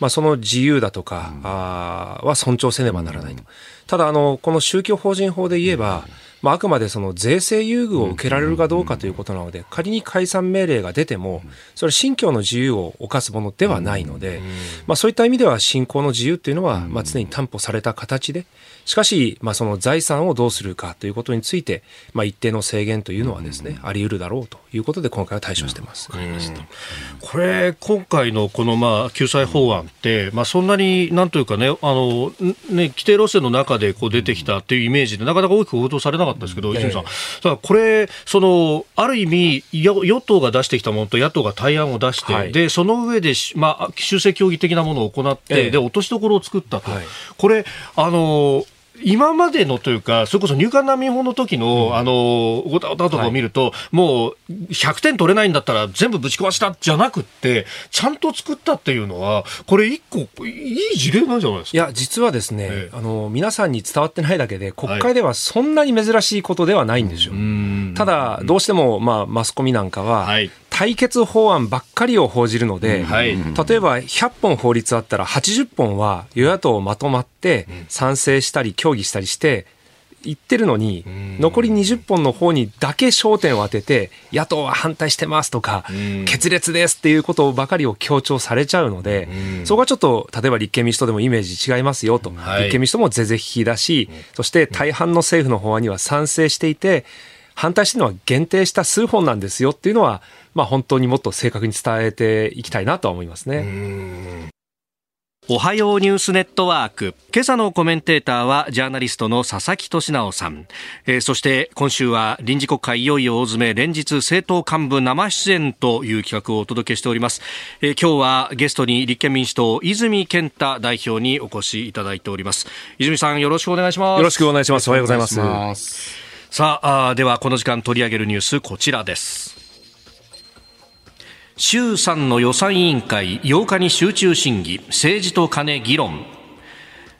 まあ、その自由だとか、あは尊重せねばならないと。ただあのこの宗教法人法で言えば、まあ、あくまでその税制優遇を受けられるかどうかということなので、仮に解散命令が出ても、それは信教の自由を犯すものではないので、まあ、そういった意味では信仰の自由というのは、まあ、常に担保された形で、しかし、まあ、その財産をどうするかということについて、まあ、一定の制限というのはですね、あり得るだろうということで、今回は対処してます。これ、今回のこのまあ救済法案って、まあ、そんなになんというかね、あのね規定路線の中でこう出てきたっていうイメージで、なかなか大きく報道されなかったですけど、泉さん、ただこれ、そのある意味、与党が出してきたものと野党が対案を出して、はい、でその上で、まあ、修正協議的なものを行って、で落としどころを作ったと。はい、これあの今までのというか、それこそ入管難民法の時の、うん、あの、ごたごたとかを見ると、はい、もう、100点取れないんだったら全部ぶち壊したじゃなくって、ちゃんと作ったっていうのは、これ一個、いい事例なんじゃないですか？いや、実はですね、ええ、あの、皆さんに伝わってないだけで、国会ではそんなに珍しいことではないんですよ。はい、ただ、どうしても、まあ、マスコミなんかは、はい対決法案ばっかりを報じるので、はい、例えば100本法律あったら80本は与野党まとまって賛成したり協議したりして言ってるのに、残り20本の方にだけ焦点を当てて、野党は反対してますとか、決裂ですっていうことばかりを強調されちゃうので、そこはちょっと、例えば立憲民主党でもイメージ違いますよと、立憲民主党も是々非々だし、そして大半の政府の法案には賛成していて、反対してるのは限定した数本なんですよっていうのは、まあ、本当にもっと正確に伝えていきたいなとは思いますね。おはようニュースネットワーク。今朝のコメンテーターはジャーナリストの佐々木俊直さん。えー、そして今週は臨時国会いよいよ大詰め連日政党幹部生出演という企画をお届けしております。えー、今日はゲストに立憲民主党泉健太代表にお越しいただいております。泉さんよろしくお願いします。よろしくお願いします。おはようございます。さああではこの時間取り上げるニュースこちらです衆参の予算委員会8日に集中審議政治と金議論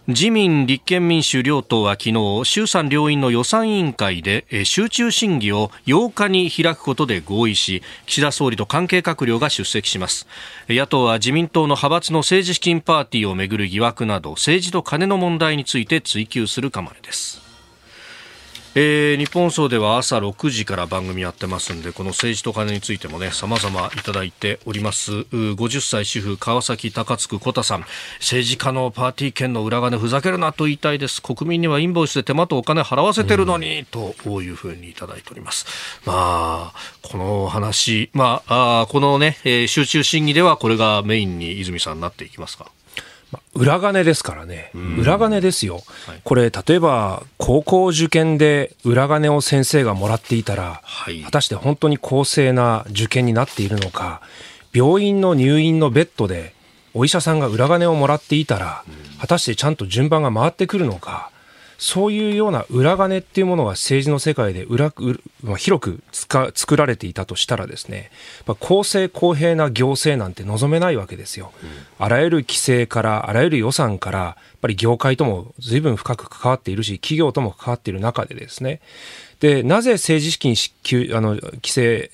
自民、立憲民主両党は昨日、衆参両院の予算委員会で集中審議を8日に開くことで合意し、岸田総理と関係閣僚が出席します。野党は自民党の派閥の政治資金パーティーをめぐる疑惑など、政治と金の問題について追及する構えです。えー、日本放送では朝6時から番組やってますんでこの政治と金についてもね様々いただいております。50歳主婦川崎高津区小田さん。政治家のパーティー券の裏金ふざけるなと言いたいです。国民にはインボイスで手間とお金払わせてるのに、うん、というふうにいただいております。まあこの話まああこのね、えー、集中審議ではこれがメインに泉さんなっていきますか？裏金ですからね、裏金ですよ、はい、これ、例えば高校受験で裏金を先生がもらっていたら、はい、果たして本当に公正な受験になっているのか、病院の入院のベッドでお医者さんが裏金をもらっていたら、果たしてちゃんと順番が回ってくるのか、そういうような裏金っていうものが政治の世界で裏、まあ、広く作られていたとしたらですね、まあ、公正公平な行政なんて望めないわけですよ。あらゆる規制から、あらゆる予算から、やっぱり業界とも随分深く関わっているし、企業とも関わっている中でですね、で、なぜ政治資金支給、あの、規制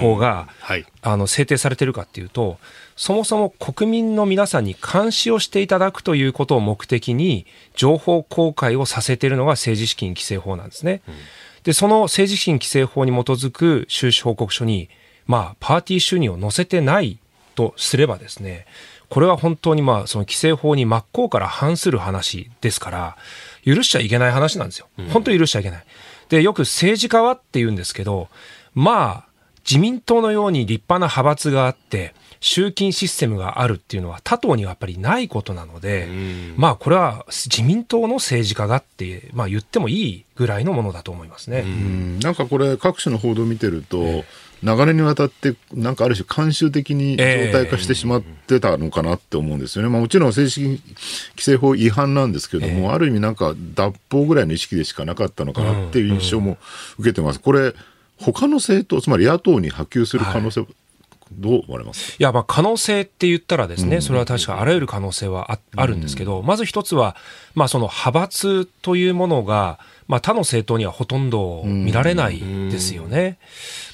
法が、はい、あの制定されているかっていうと、そもそも国民の皆さんに監視をしていただくということを目的に、情報公開をさせているのが政治資金規正法なんですね。で、その政治資金規正法に基づく収支報告書に、まあ、パーティー収入を載せてないとすればですね、これは本当にまあ、その規正法に真っ向から反する話ですから、許しちゃいけない話なんですよ。本当に許しちゃいけない。で、よく政治家はって言うんですけど、まあ、自民党のように立派な派閥があって、集金システムがあるっていうのは他党にはやっぱりないことなので、まあこれは自民党の政治家がって、まあ言ってもいいぐらいのものだと思いますね。ん。なんかこれ各種の報道を見てると、えー長年にわたって、なんかある種、慣習的に状態化してしまってたのかなって思うんですよね。まあ、もちろん正式規制法違反なんですけれども、ある意味なんか脱法ぐらいの意識でしかなかったのかなっていう印象も受けてます。これ、他の政党、つまり野党に波及する可能性、はいどう思われます？いや、まあ、可能性って言ったらですね、それは確かあらゆる可能性はああるんですけど、まず一つは、まあ、その派閥というものが、まあ、他の政党にはほとんど見られないですよね。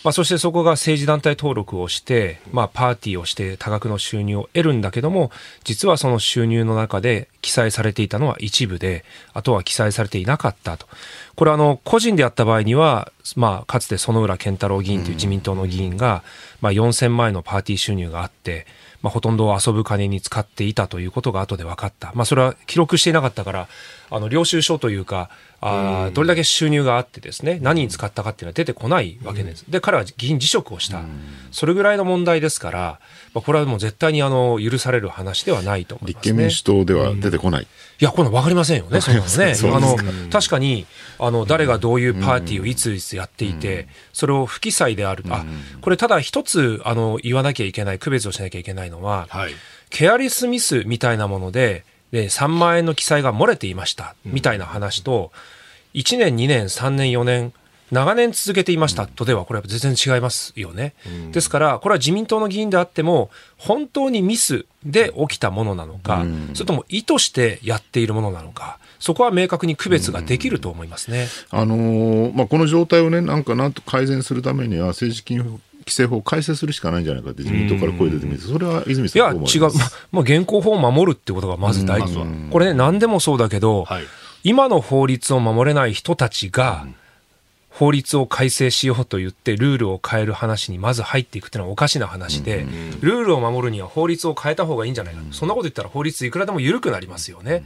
まあ、そしてそこが政治団体登録をして、まあ、パーティーをして多額の収入を得るんだけども、実はその収入の中で記載されていたのは一部で、あとは記載されていなかったと。これあの、個人であった場合には、まあ、かつて園浦健太郎議員という自民党の議員が、まあ、4000万円のパーティー収入があって、まあ、ほとんど遊ぶ金に使っていたということが後で分かった。まあ、それは記録していなかったから、あの、領収書というか、あどれだけ収入があってですね、何に使ったかっていうのは出てこないわけです。で、彼は議員辞職をした。それぐらいの問題ですから、まあ、これはもう絶対にあの、許される話ではないとね、立憲民主党では出てこない。いや、これ分かりませんよね、そんなのね。あの、確かに、あの、誰がどういうパーティーをいついつやっていて、それを不記載である。あ、これただ一つ、あの、言わなきゃいけない、区別をしなきゃいけないのは、はい、ケアリスミスみたいなもので、で、3万円の記載が漏れていました、みたいな話と、1年、2年、3年、4年、長年続けていましたとでは、これは全然違いますよね。ですから、これは自民党の議員であっても、本当にミスで起きたものなのか、それとも意図してやっているものなのか、そこは明確に区別ができると思いますね。あのー、まあ、この状態をね、なんかなんと改善するためには、政治金規制法を改正するしかないんじゃないかって自民党から声出てみて、それは泉さんいや、違う、ままあ、現行法を守るってことがまず大事、これね、何でもそうだけど、はい、今の法律を守れない人たちが、法律を改正しようと言ってルールを変える話にまず入っていくっていうのはおかしな話で、ルールを守るには法律を変えた方がいいんじゃないか、そんなこと言ったら法律いくらでも緩くなりますよね。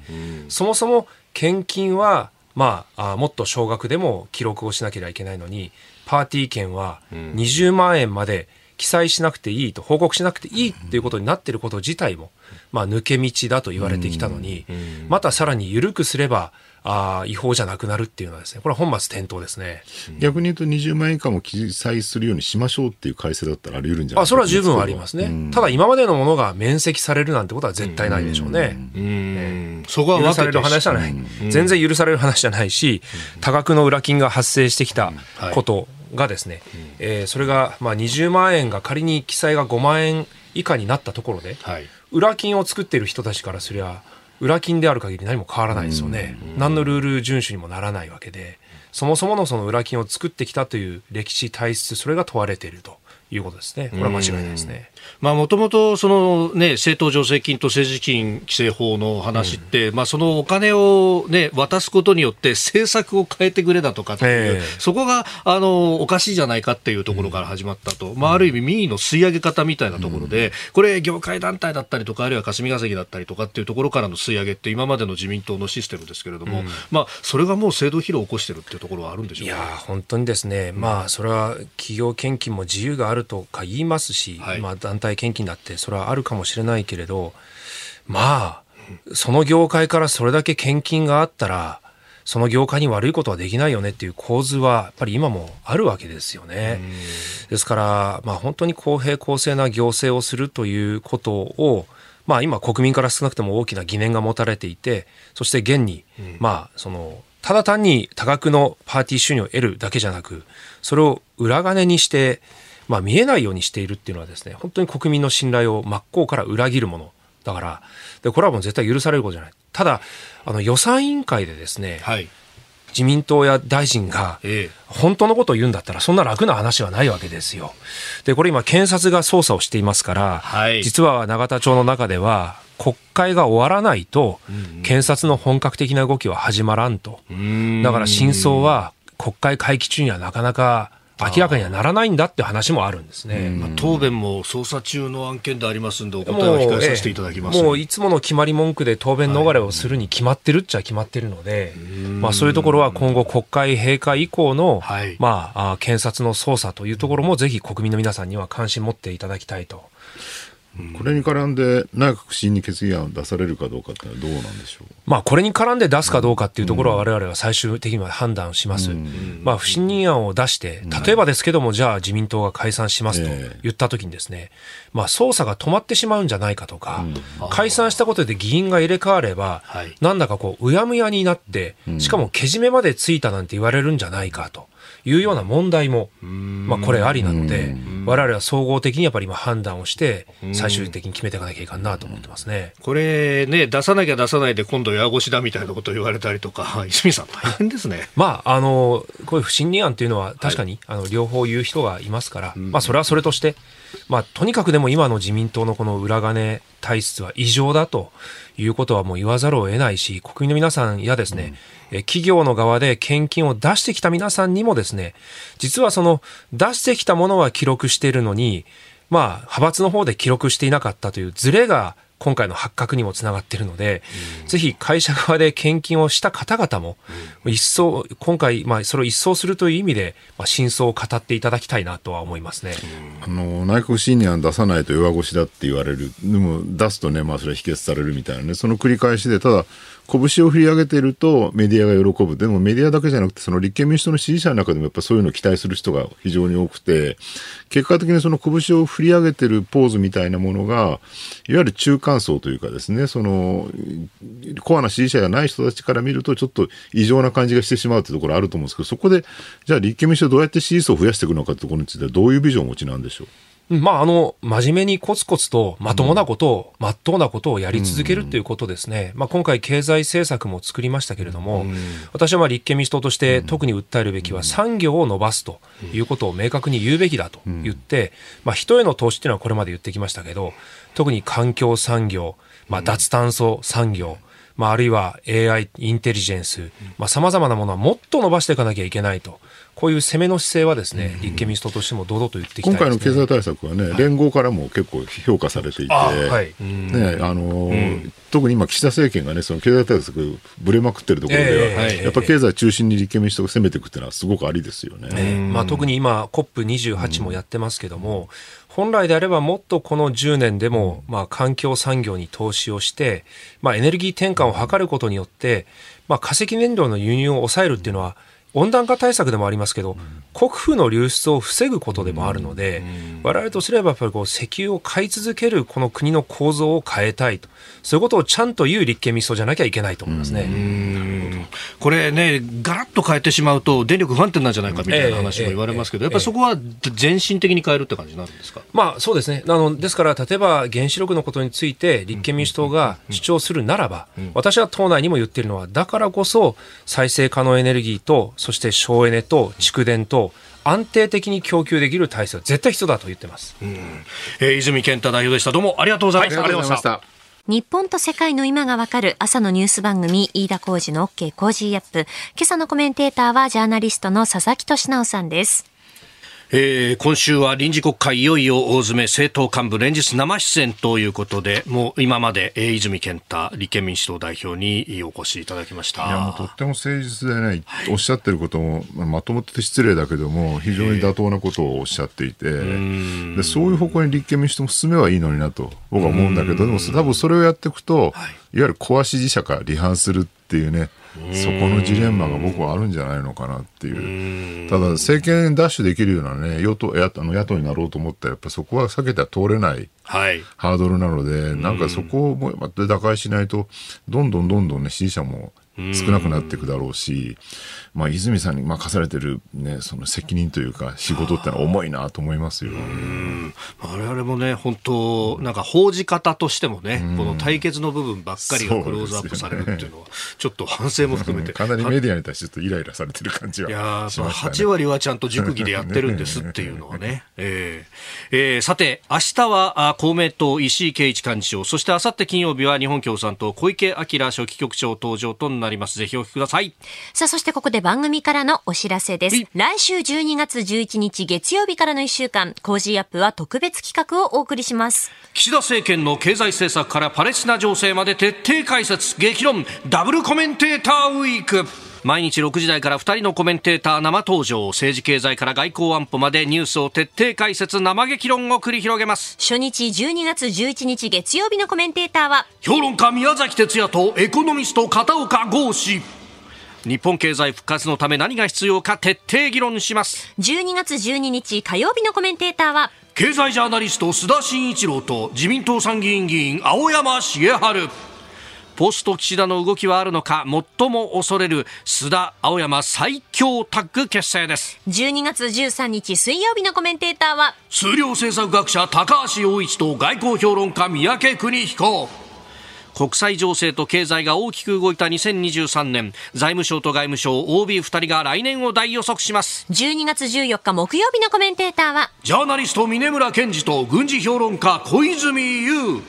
そもそも献金はまあ、あもっと少額でも記録をしなければいけないのに、パーティー券は20万円まで記載しなくていいと、報告しなくていいっていうことになっていること自体も、まあ、抜け道だと言われてきたのに、またさらに緩くすれば、あ違法じゃなくなるっていうのはですね、これは本末転倒ですね。逆に言うと20万円以下も記載するようにしましょうっていう改正だったらあり得るんじゃないですか。あ、それは十分ありますね。ただ今までのものが免責されるなんてことは絶対ないでしょうね。うん、そこは許される話じゃない。全然許される話じゃないし、多額の裏金が発生してきたことがですね、えー、それがまあ20万円が仮に記載が5万円以下になったところで、はい、裏金を作っている人たちからすりゃ、裏金である限り何も変わらないですよね。何のルール遵守にもならないわけで、そもそものその裏金を作ってきたという歴史体質、それが問われているということですね。これは間違いないですね。まあ、もともと、そのね、政党助成金と政治金規正法の話って、うん、まあ、そのお金をね、渡すことによって政策を変えてくれだとかっていう、えー、そこが、あの、おかしいじゃないかっていうところから始まったと。うん、まあ、ある意味、民意の吸い上げ方みたいなところで、うん、これ、業界団体だったりとか、あるいは霞が関だったりとかっていうところからの吸い上げって、今までの自民党のシステムですけれども、まあ、それがもう制度疲労を起こしてるっていうところはあるんでしょうか？いや、本当にですね、まあ、それは企業献金も自由があるとか言いますし、はい、まあ、団体献金だってそれはあるかもしれないけれどまあその業界からそれだけ献金があったらその業界に悪いことはできないよねっていう構図はやっぱり今もあるわけですよね。ですから、まあ、本当に公平公正な行政をするということをまあ、今国民から少なくとも大きな疑念が持たれていてそして現に、まあそのただ単に多額のパーティー収入を得るだけじゃなくそれを裏金にしてまあ、見えないようにしているっていうのはですね本当に国民の信頼を真っ向から裏切るもの。だからでこれはもう絶対許されることじゃない。ただあの予算委員会でですね、はい、自民党や大臣が本当のことを言うんだったらそんな楽な話はないわけですよ。でこれ今検察が捜査をしていますから、はい、実は永田町の中では国会が終わらないと検察の本格的な動きは始まらんと。だから真相は国会会期中にはなかなか明らかにはならないんだって話もあるんですね。まあ、答弁も捜査中の案件でありますんで、お答えは控えさせていただきます、もういつもの決まり文句で答弁逃れをするに決まってるっちゃ決まってるので、まあ、そういうところは今後、国会閉会以降の、はい、まあ、検察の捜査というところも、ぜひ国民の皆さんには関心持っていただきたいと。これに絡んで内閣不信任決議案を出されるかどうかってのはどうなんでしょう、まあ、これに絡んで出すかどうかっていうところは、われわれは最終的には判断します、まあ、不信任案を出して、例えばですけども、じゃあ自民党が解散しますと言ったときにですね、まあ、捜査が止まってしまうんじゃないかとか、解散したことで議員が入れ替われば、なんだかこう、うやむやになって、しかもけじめまでついたなんて言われるんじゃないかと。いうような問題も、まあ、これありなので、我々は総合的にやっぱり今判断をして、最終的に決めていかなきゃいかんなと思ってますね。これね、出さなきゃ出さないで今度、矢越だみたいなことを言われたりとか、泉さん、大変ですね。<laughs> まあ、あの、こういう不信任案っていうのは、確かに、はい、あの両方言う人がいますから、まあ、それはそれとして、まあ、とにかくでも今の自民党のこの裏金体質は異常だということはもう言わざるを得ないし、国民の皆さんやですね、うん、企業の側で献金を出してきた皆さんにもですね、実はその出してきたものは記録しているのに、まあ、派閥の方で記録していなかったというズレが今回の発覚にもつながっているので、うん、ぜひ会社側で献金をした方々も、うん、一層、今回、まあ、それを一掃するという意味で、まあ、真相を語っていただきたいなとは思いますね。あの、内閣不信任案出さないと弱腰だって言われる。でも、出すとね、まあ、それは否決されるみたいなね、その繰り返しで、ただ、拳を振り上げているとメディアが喜ぶ。でもメディアだけじゃなくて、その立憲民主党の支持者の中でもやっぱそういうのを期待する人が非常に多くて、結果的にその拳を振り上げてるポーズみたいなものが、いわゆる中間層というかですね、その、コアな支持者じゃない人たちから見ると、ちょっと異常な感じがしてしまうというところあると思うんですけど、そこで、じゃあ立憲民主党どうやって支持層を増やしていくのかというところについては、どういうビジョンをお持ちなんでしょう？まあ、あの、真面目にコツコツとまともなことを、ま、っとうなことをやり続けるということですね。まあ、今回経済政策も作りましたけれども、私はまあ立憲民主党として特に訴えるべきは産業を伸ばすということを明確に言うべきだと言って、まあ、人への投資っていうのはこれまで言ってきましたけど、特に環境産業、まあ、脱炭素産業、まあ、あるいは AI、インテリジェンス、まあ、様々なものはもっと伸ばしていかなきゃいけないと。こういう攻めの姿勢はですね、立憲民主党としても堂々と言ってきたい、ね、今回の経済対策はね、はい、連合からも結構評価されていて、はい。ねあのーうん、特に今、岸田政権がね、その経済対策ぶれまくってるところでは、えー、やっぱ経済中心に立憲民主党が攻めていくっていうのはすごくありですよね。えー、まあ、特に今、COP28 もやってますけども、本来であればもっとこの10年でも、まあ、環境産業に投資をして、まあ、エネルギー転換を図ることによって、まあ、化石燃料の輸入を抑えるっていうのは、温暖化対策でもありますけど、国富の流出を防ぐことでもあるので、我々とすればやっぱりこう石油を買い続けるこの国の構造を変えたいと、そういうことをちゃんと言う立憲民主党じゃなきゃいけないと思いますね。これね、ガラッと変えてしまうと、電力不安定なんじゃないかみたいな話も言われますけど、やっぱりそこは全身的に変えるって感じなんですか、まあそうですね。あのですから、例えば原子力のことについて立憲民主党が主張するならば、私は党内にも言っているのは、だからこそ再生可能エネルギーとそして省エネと蓄電と安定的に供給できる体制は絶対必要だと言ってます。えー、泉健太代表でした。どうもありがとうございました。はい、ありがとうございました。日本と世界の今がわかる朝のニュース番組、飯田浩二の OK 工事アップ。今朝のコメンテーターはジャーナリストの佐々木俊直さんです。えー、今週は臨時国会いよいよ大詰め政党幹部連日生出演ということでもう今まで、えー、泉健太立憲民主党代表にお越しいただきました。いやもうとっても誠実でね、はい、おっしゃってることも、まあ、まともって失礼だけども非常に妥当なことをおっしゃっていて、えー、でそういう方向に立憲民主党も進めばいいのになと僕は思うんだけどでも多分それをやっていくと、はい、いわゆる壊し自社か離反するっていうねそこのジレンマが僕はあるんじゃないのかなっていう。ただ、政権奪取できるようなね、与党、野党野党になろうと思ったら、やっぱそこは避けては通れないハードルなので、なんかそこをまた打開しないと、どんどんどんどんね、支持者も少なくなっていくだろうし、まあ、泉さんに任されてる、ね、その責任というか仕事ってのは重いなと思いますよ。我々もね本当なんか報じ方としてもねこの対決の部分ばっかりがクローズアップされるっていうのはちょっと反省も含めて。かなりメディアに対してちょっとイライラされてる感じはしました、ね、いや8割はちゃんと熟議でやってるんですっていうのはね、<laughs> えー。えー、さて明日は公明党石井啓一幹事長そしてあさって金曜日は日本共産党小池晃書記局長登場となります。ぜひお聞きください。さあそしてここで番組からのお知らせです。来週12月11日月曜日からの1週間、 Cozy up は特別企画をお送りします。岸田政権の経済政策からパレスチナ情勢まで徹底解説、激論、ダブルコメンテーターウィーク。毎日6時台から2人のコメンテーター生登場政治経済から外交安保までニュースを徹底解説生激論を繰り広げます初日12月11日月曜日のコメンテーターは評論家宮崎哲也とエコノミスト片岡剛志日本経済復活のため何が必要か徹底議論します。12月12日火曜日のコメンテーターは経済ジャーナリスト須田慎一郎と自民党参議院議員青山茂春。ポスト岸田の動きはあるのか最も恐れる須田青山最強タッグ結成です。12月13日水曜日のコメンテーターは数量政策学者高橋洋一と外交評論家三宅邦彦国際情勢と経済が大きく動いた2023年。財務省と外務省 OB2 人が来年を大予測します。12月14日木曜日のコメンテーターはジャーナリスト峰村健二と軍事評論家小泉悠。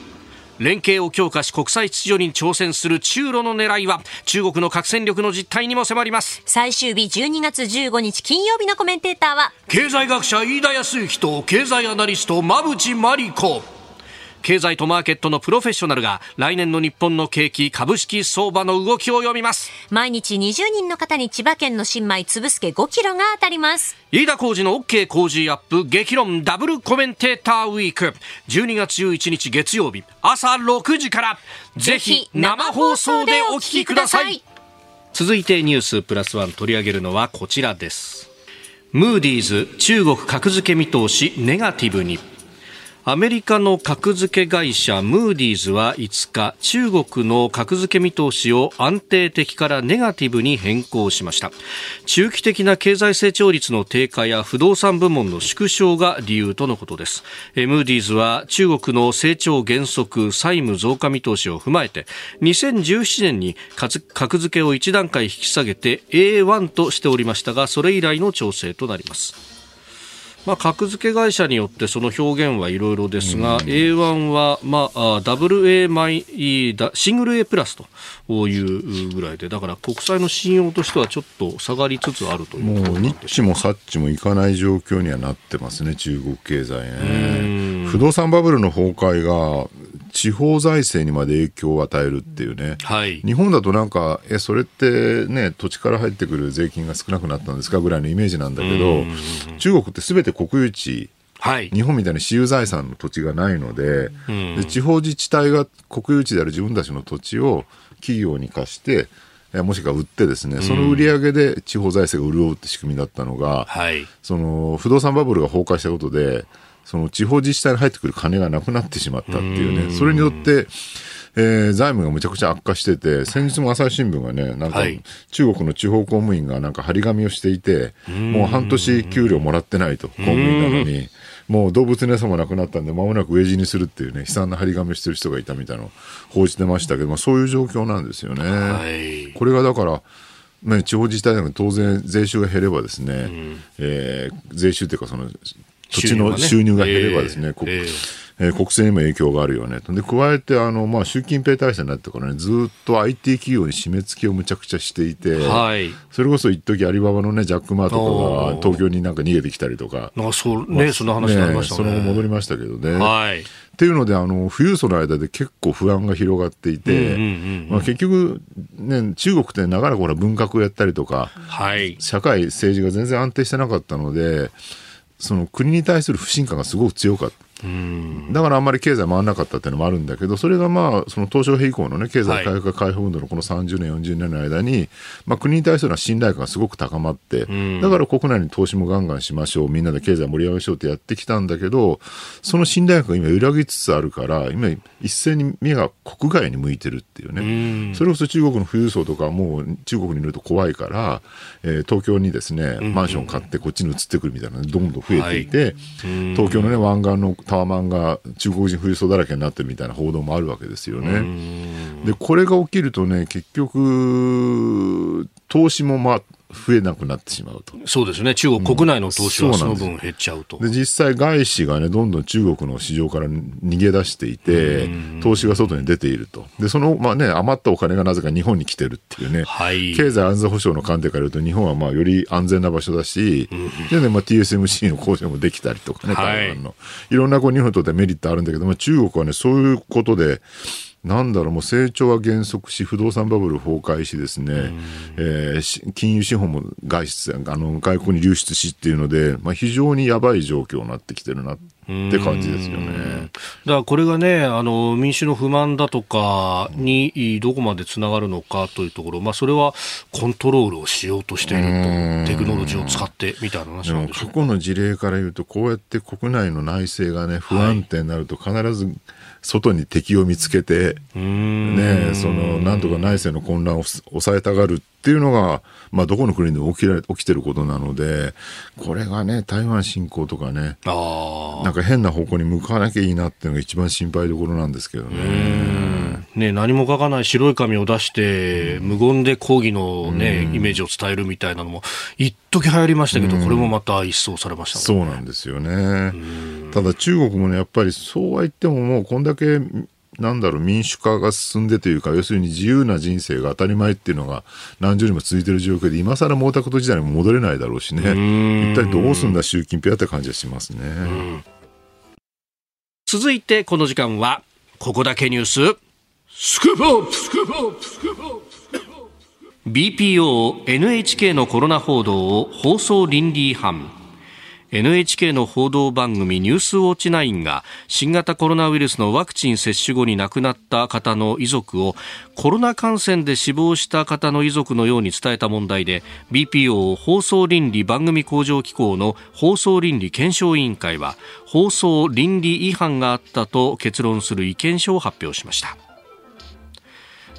連携を強化し国際秩序に挑戦する中ロの狙いは中国の核戦力の実態にも迫ります。最終日12月15日金曜日のコメンテーターは経済学者飯田康之と経済アナリスト馬淵真理子経済とマーケットのプロフェッショナルが来年の日本の景気株式相場の動きを読みます。毎日20人の方に千葉県の新米つぶすけ5キロが当たります。飯田浩二の OK 工事アップ激論ダブルコメンテーターウィーク。12月11日月曜日朝6時からぜひ生放送でお聞きください。続いてニュースプラスワン取り上げるのはこちらです。ムーディーズ中国格付け見通しネガティブにアメリカの格付け会社ムーディーズは5日中国の格付け見通しを安定的からネガティブに変更しました。中期的な経済成長率の低下や不動産部門の縮小が理由とのことです。ムーディーズは中国の成長減速債務増加見通しを踏まえて2017年に格付けを1段階引き下げて A1 としておりましたがそれ以来の調整となります。まあ、格付け会社によってその表現はいろいろですが、うん、A1 は、まあ、ダブル A マイシングル A プラスというぐらいでだから国債の信用としてはちょっと下がりつつあるというもうニッチもサッチもいかない状況にはなってますね中国経済ね。不動産バブルの崩壊が地方財政にまで影響を与えるっていうね、はい、日本だとなんか、え、それってね、土地から入ってくる税金が少なくなったんですかぐらいのイメージなんだけど、中国ってすべて国有地、はい、日本みたいに私有財産の土地がないのでで、地方自治体が国有地である自分たちの土地を企業に貸して、もしくは売ってですね、その売り上げで地方財政が潤うって仕組みだったのが、はい、その不動産バブルが崩壊したことで、その地方自治体に入ってくる金がなくなってしまったっていうね、それによって、えー、財務がむちゃくちゃ悪化してて、先日も朝日新聞がね、なんか、中国の地方公務員がなんか張り紙をしていて、もう半年給料もらってないと、公務員なのに、もう動物の餌もなくなったんで、まもなく飢え死にするっていうね、悲惨な張り紙をしてる人がいたみたいなのを報じてましたけど、まあ、そういう状況なんですよね。はい、これがだから、まあ、地方自治体でも当然税収が減ればですね、うん、えー、税収というかその土地の収入が減ればですね、えーえー、国政にも影響があるよね。で加えてあの、まあ、習近平体制になってからねずっと IT 企業に締め付けをむちゃくちゃしていて、はい、それこそ一時アリババの、ね、ジャック・マーとかが東京になんか逃げてきたりとか。あそうね、まあ、そんな話ありましたね、ね、その後戻りましたけどね。はい。っていうのであの富裕層の間で結構不安が広がっていて、まあ、結局、ね、中国って長らくほら文革をやったりとか、はい、社会政治が全然安定してなかったのでその国に対する不信感がすごく強かった。だからあんまり経済回らなかったっていうのもあるんだけどそれがまあその東証平以降のね経済改革開放運動のこの30年40年の間に、まあ、国に対する信頼感がすごく高まってだから国内に投資もガンガンしましょうみんなで経済盛り上げましょうってやってきたんだけどその信頼感が今揺らぎつつあるから今一斉に目が国外に向いてるっていうね。それこそ中国の富裕層とかもう中国にいると怖いから、えー、東京にですねマンション買ってこっちに移ってくるみたいなのどんどん増えていて、東京のね湾岸のタワマンが中国人富裕層だらけになってるみたいな報道もあるわけですよね。でこれが起きるとね結局投資もまあ増えなくなってしまうと。そうですね。中国国内の投資はその分減っちゃうと。で実際外資がね、どんどん中国の市場から逃げ出していて、投資が外に出ていると。で、その、まあね、余ったお金がなぜか日本に来てるっていうね、はい、経済安全保障の観点から言うと、日本はまあより安全な場所だし、でね、まあ TSMC の工場もできたりとかね、台湾の。はい、いろんなこう日本にとってメリットあるんだけど、まあ中国はね、そういうことで、なんだろう、もう成長は減速し、不動産バブル崩壊しですね、えー、金融資本も外出、あの、外国に流出しっていうので、まあ、非常にやばい状況になってきてるなって感じですよね。だからこれがね、あの、民主の不満だとかにどこまでつながるのかというところ、まあ、それはコントロールをしようとしていると、テクノロジーを使ってみたいな話なんで過去の事例から言うと、こうやって国内の内政がね、不安定になると必ず、はい外に敵を見つけて、ね、その、なんとか内政の混乱を抑えたがるっていうのが、まあ、どこの国でも起きられ起きてることなので、これがね、台湾侵攻とかね、なんか変な方向に向かわなきゃいいなっていうのが一番心配どころなんですけどね。ね、何も書かない白い紙を出して、無言で抗議のね、イメージを伝えるみたいなのも、一時流行りましたけど、これもまた一掃されました、ね、そうなんですよね。ただ中国もね、やっぱりそうは言ってももうこんだけなんだろう民主化が進んでというか要するに自由な人生が当たり前っていうのが何十年も続いている状況で今更毛沢東時代にも戻れないだろうしね。一体どうすんだ習近平って感じがしますね。続いてこの時間はここだけニュース。スクープスクープスクープアップ BPO NHK のコロナ報道を放送倫理違反 NHK の報道番組ニュースウォッチ9が新型コロナウイルスのワクチン接種後に亡くなった方の遺族をコロナ感染で死亡した方の遺族のように伝えた問題で BPO 放送倫理番組向上機構の放送倫理検証委員会は放送倫理違反があったと結論する意見書を発表しました。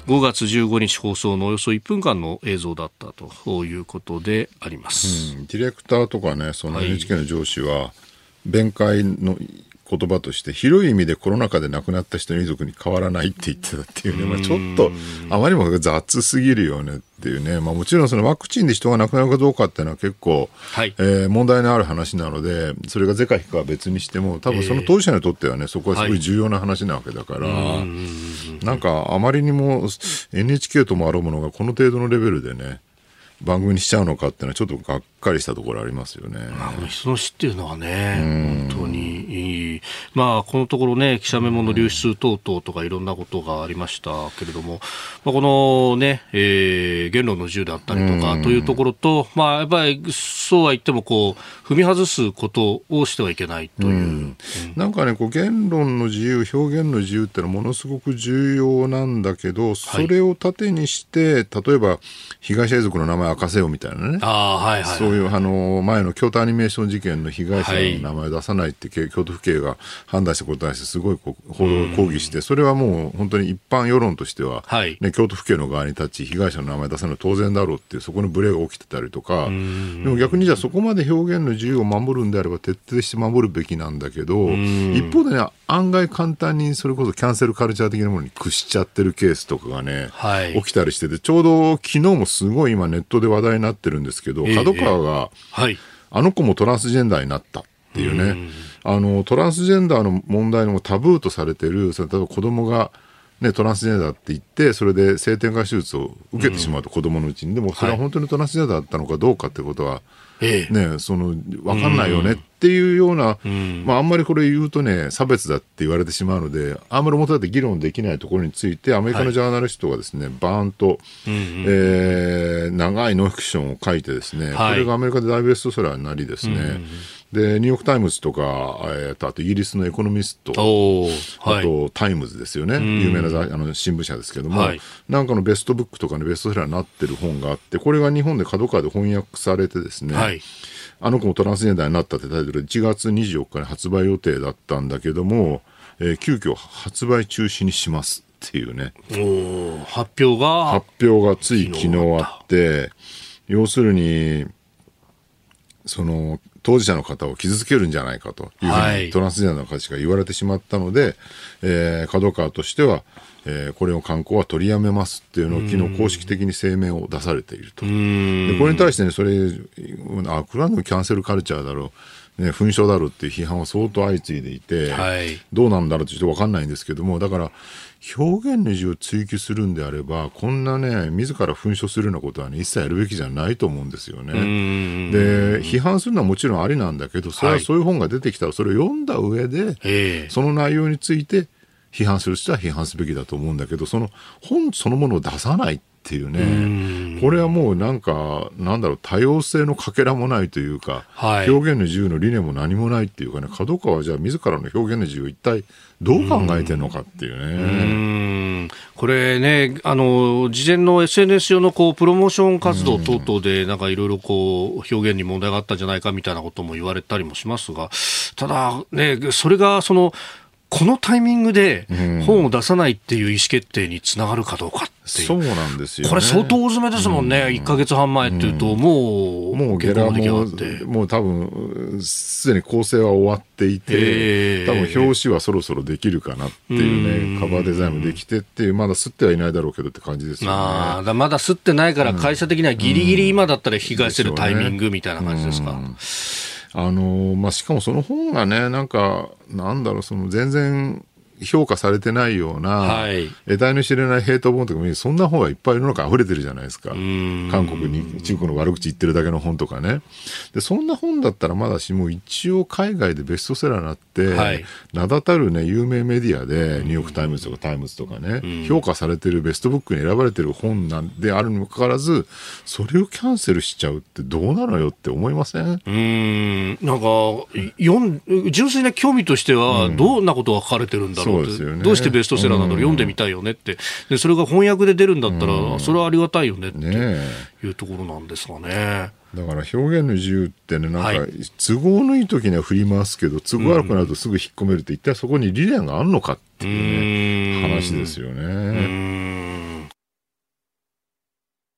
5月15日放送のおよそ1分間の映像だったということであります、うん、ディレクターとかねその NHK の上司は、弁解の言葉として広い意味でコロナ禍で亡くなった人の遺族に変わらないって言ってたっていうね、まあ、ちょっとあまりにも雑すぎるよねっていうね、まあ、もちろんそのワクチンで人が亡くなるかどうかっていうのは結構、はい、えー、問題のある話なのでそれが是か非かは別にしても多分その当事者にとってはねそこはすごい重要な話なわけだから、はい、なんかあまりにも NHK ともあるものがこの程度のレベルでね番組にしちゃうのかっていうのはちょっとがっかりしたところありますよね。人の死っていうのはね、本当に、まあ、このところね、記者メモの流出等々とかいろんなことがありましたけれども、まあ、このね、えー、言論の自由であったりとかというところと、まあ、やっぱりそうは言ってもこう、踏み外すことをしてはいけないという。うん、なんかね、こう言論の自由、表現の自由っていうのはものすごく重要なんだけど、それを盾にして、例えば被害者遺族の名前明かせよみたいなね。あはいはい、そういうあの前の京都アニメーション事件の被害者の名前を出さないって、京都府警が判断したことに対してすごいこう報道抗議して、それはもう本当に一般世論としては、はい、ね、京都府警の側に立ち、被害者の名前出さない当然だろうっていう、そこのブレが起きてたりとか、でも逆にじゃあそこまで表現の自由を守るんであれば徹底して守るべきなんだけど、一方でね、案外簡単にそれこそキャンセルカルチャー的なものに屈しちゃってるケースとかがね、はい、起きたりしてて、ちょうど昨日もすごい今ネットで話題になってるんですけど、角川が、はい、あの子もトランスジェンダーになったっていうね、あのトランスジェンダーの問題のタブーとされてる、例えば子供がね、トランスジェンダーって言って、それで性転換手術を受けてしまうと、子供のうちに。でも、それは本当にトランスジェンダーだったのかどうかってことは、ええ、ね、その、わかんないよねっていうような、うん、まあ、あんまりこれ言うとね、差別だって言われてしまうので、あんまり表立って議論できないところについて、アメリカのジャーナリストがですね、はい、バーンと、うんうん、えー、長いノンフィクションを書いてですね、はい、これがアメリカで大ベストセラーになりですね、うんで、ニューヨーク・タイムズとか、えー、とあとイギリスのエコノミスト、あとタイムズですよね、有名なあの新聞社ですけども、はい、なんかのベストブックとかのベストセラーになってる本があって、これが日本で角川で翻訳されてですね、はい、あの子もトランスジェンダーになったってタイトルで1月24日に発売予定だったんだけども、えー、急遽発売中止にしますっていうね。発表が発表がつい昨日あって、要するに、その、当事者の方を傷つけるんじゃないかというふうに、トランスジェンダーの方が言われてしまったので、えー、角川としては、えー、これを観光は取りやめますっていうのを昨日公式的に声明を出されていると。でこれに対してね、それ、あ、これはキャンセルカルチャーだろう。ね、紛争だろうっていう批判は相当相次いでいて、はい、どうなんだろうってちょっと分かんないんですけども、だから、表現の自由を追求するんであれば、こんなね、自ら噴書するようなことはね、一切やるべきじゃないと思うんですよね。で、批判するのはもちろんありなんだけど、それはそういう本が出てきたら、それを読んだ上で、その内容について批判する人は批判すべきだと思うんだけど、その本そのものを出さない。っていうね、これはもうなんか、なんだろう、多様性のかけらもないというか、はい、表現の自由の理念も何もないっていうかね、角川はじゃあ自らの表現の自由を一体どう考えてるのかっていうね。うこれね、あの、事前の SNS 上のこう、プロモーション活動等々で、なんかいろいろこう、表現に問題があったんじゃないかみたいなことも言われたりもしますが、ただね、それがその、このタイミングで本を出さないっていう意思決定につながるかどうかっていう、そうなんですよ、ね、これ、相当大詰めですもんね、うん、1か月半前っていうと、もう、もうゲラも、もう多分すでに構成は終わっていて、多分表紙はそろそろできるかなっていうね、カバーデザインもできてっていう、まだ吸ってはいないだろうけどって感じですよね。あまだ吸ってないから、会社的にはぎりぎり今だったら引き返せるタイミングみたいな感じですか。あのまあ、しかもその本がね、なんか、なんだろう、その全然評価されてないような、はい、得体の知れないヘイト本とか見るそんな本がいっぱい世の中溢れてるじゃないですか。韓国に中国の悪口言ってるだけの本とかね。で、そんな本だったらまだしも一応海外でベストセラーになって、はい、名だたるね、有名メディアで、ニューヨークタイムズとかタイムズとかね、評価されてるベストブックに選ばれてる本なんであるにもかかわらず、それをキャンセルしちゃうってどうなのよって思いません？うん、なんか、読ん純粋な興味としては、どんなことが書かれてるんだろうって、うんね、どうしてベストセラーなの読んでみたいよねって。でそれが翻訳で出るんだったら、それはありがたいよねっていうところなんですかね。だから表現の自由ってね、なんか、都合のいい時には振り回すけど、都合悪くなるとすぐ引っ込めるって、一体そこに理念があるのかっていうね、話ですよね。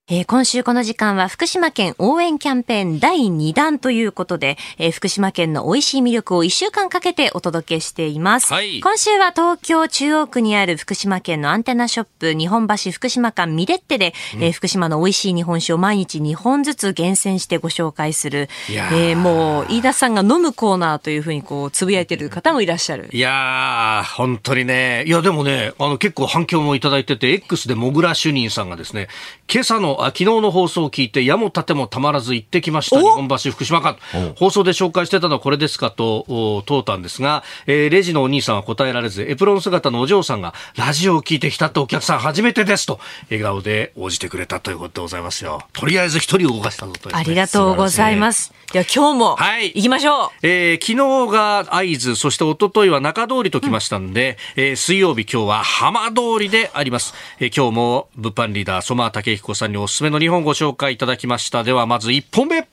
えー、今週この時間は福島県応援キャンペーン第2弾ということで、えー、福島県の美味しい魅力を1週間かけてお届けしています。はい、今週は東京中央区にある福島県のアンテナショップ日本橋福島館ミレッテで、うん、えー、福島の美味しい日本酒を毎日2本ずつ厳選してご紹介する、えー、もう飯田さんが飲むコーナーというふうにこうつぶやいてる方もいらっしゃる。いやー、本当にね、いやでもね、あの結構反響もいただいてて、X でもぐら主任さんがですね、今朝の、あ昨日の放送を聞いて、矢も盾もたまらず行ってきました、日本橋福島館。放送で紹介してたのはこれですかと問うたんですが、えー、レジのお兄さんは答えられず、エプロン姿のお嬢さんが、ラジオを聞いてきたってお客さん初めてですと、笑顔で応じてくれたということでございますよ。とりあえず一人動かしたぞと、ね、ありがとうございます。では今日も、はい。行きましょう。えー、昨日が会津、そして一昨日は中通りときましたんで、うん、えー、水曜日今日は浜通りであります。えー、今日も物販リーダー、ソマー武彦さんにおすすめの日本ご紹介いただきました。ではまず1本目。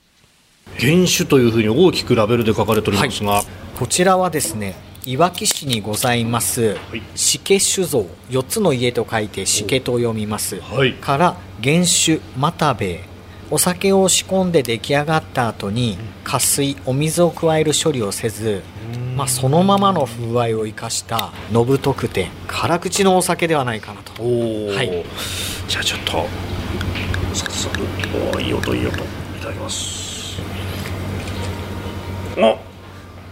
原種というふうに大きくラベルで書かれておりますが、はい、こちらはですねいわき市にございます、しけ酒造4つの家と書いてしけと読みます、はい、から原酒又兵衛お酒を仕込んで出来上がった後に加水お水を加える処理をせず、まあ、そのままの風合いを生かしたのぶ特典辛口のお酒ではないかなと。はい、じゃあちょっと早速おいい音いい音いただきますお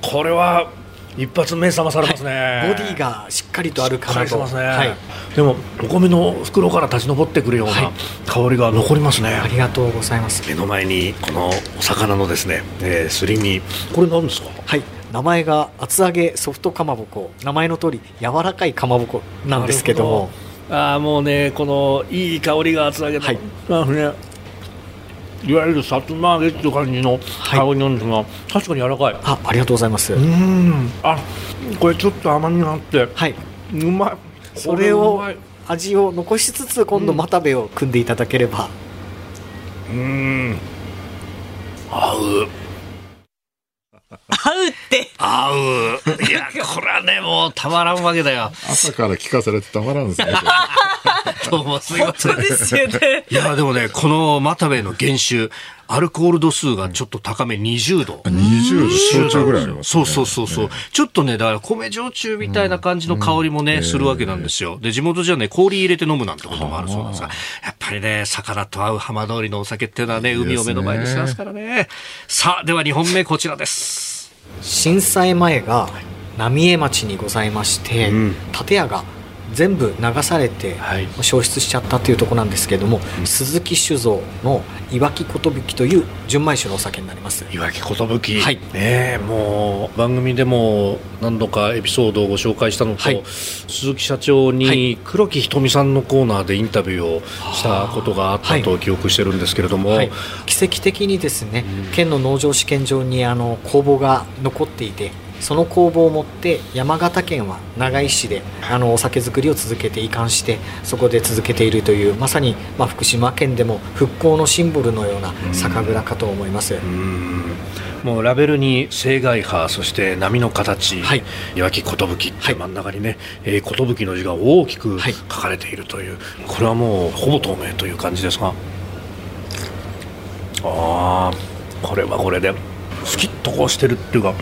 これは一発目覚まされますね、はい、ボディがしっかりとあるかなと、ね。はい、でもお米の袋から立ち上ってくるような香りが残りますね、ありがとうございます。目の前にこのお魚のですね、えー、すり身。これ何ですか？はい。名前が厚揚げソフトかまぼこ。名前の通り柔らかいかまぼこなんですけどもああもうねこのいい香りが厚揚げの、はい、ねいわゆるさつま揚げっていう感じの香りなんですが、はい、確かに柔らかい。あありがとうございます。うん。あこれちょっと甘みがあってはい。うまい。それを味を残しつつ今度又部を組んでいただければ。うん。合う。合うって合ういやこれはねもうたまらんわけだよ朝から聞かされてたまらんですね <laughs> どうもすいません。ですよね。いや、でもね、このマタベの原酒、アルコール度数がちょっと高め20度。20度焼酎ぐらいあります、ね、そうそうそうそう、ちょっとね、だから米焼酎みたいな感じの香りもね、するわけなんですよ。で、地元じゃね、氷入れて飲むなんてこともあるそうなんですが、やっぱりね、魚と合う浜通りのお酒っていうのはね、海を目の前にしますからね。さあ、では2本目こちらです。震災前が浪江町にございまして、うん、建屋が全部流されて消失しちゃったというところなんですけれども、はい、鈴木酒造のいわき寿という純米酒のお酒になります。いわき寿。はい。ねもう番組でも何度かエピソードをご紹介したのと、はい、鈴木社長に黒木瞳さんのコーナーでインタビューをしたことがあったと記憶してるんですけれども、はい、奇跡的にですね、県の農場試験場にあの工房が残っていてその工房を持って山形県は長井市であのお酒造りを続けて移管してそこで続けているというまさに、まあ、福島県でも復興のシンボルのような酒蔵かと思います。もうラベルに青外波そして波の形、はい、いわき寿って真ん中にね、はい、えー、寿の字が大きく書かれているという、はい、これはもうほぼ透明という感じですが。ああこれはこれでスキッとこうしてるっていうか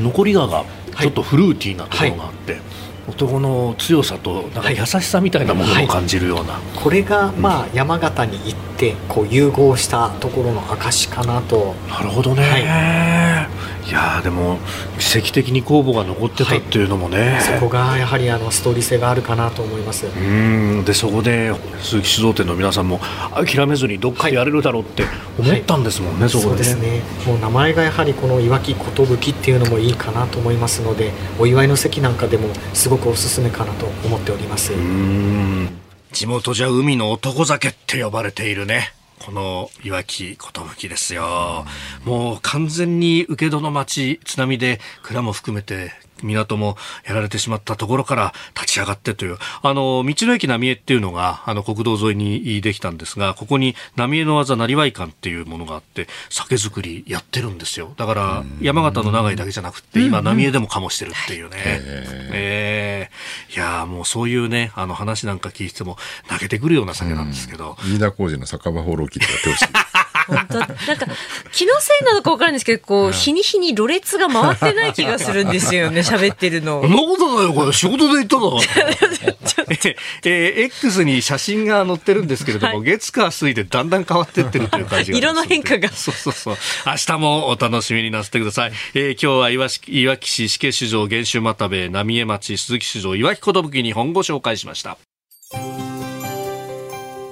残り香がちょっとフルーティーなところがあって、はい、男の強さとなんか優しさみたいなものを感じるような、はい、これがまあ山形に行ってこう融合したところの証かなと。なるほどね、はい。いやでも奇跡的に公募が残ってたっていうのもね、はい、そこがやはりあのストーリー性があるかなと思います。うん。でそこで鈴木酒造店の皆さんも諦めずにどっかやれるだろうって思ったんですもんね、はい、そこで、ね、そうですね。もう名前がやはりこのいわき寿っていうのもいいかなと思いますのでお祝いの席なんかでもすごくおすすめかなと思っております。うん。地元じゃ海の男酒って呼ばれているね。このいわき寿ですよ。もう完全に受け戸の町、津波で蔵も含めて港もやられてしまったところから立ち上がってという、あの、道の駅浪江っていうのが、あの、国道沿いにできたんですが、ここに浪江の技なりわい館っていうものがあって、酒造りやってるんですよ。だから、山形の長井だけじゃなくて、今、浪江でも醸してるっていうね。ええー、いやもうそういうね、あの話なんか聞いても、泣けてくるような酒なんですけど。飯田浩二の酒場放浪記ってやってほしい。本当。なんか気のせいなのか分からないんですけどこう日に日にろれつが回ってない気がするんですよね <laughs> 喋ってるの。そんなことないよこれ仕事で言ったの。<laughs> えー、X に写真が載ってるんですけれども、はい、月火水でだんだん変わってってるという感じが色の変化が。そうそうそう。明日もお楽しみになさってください、えー、今日はいわしいわき市死刑市場原州又部浪江町鈴木市場いわき寿日本ご紹介しました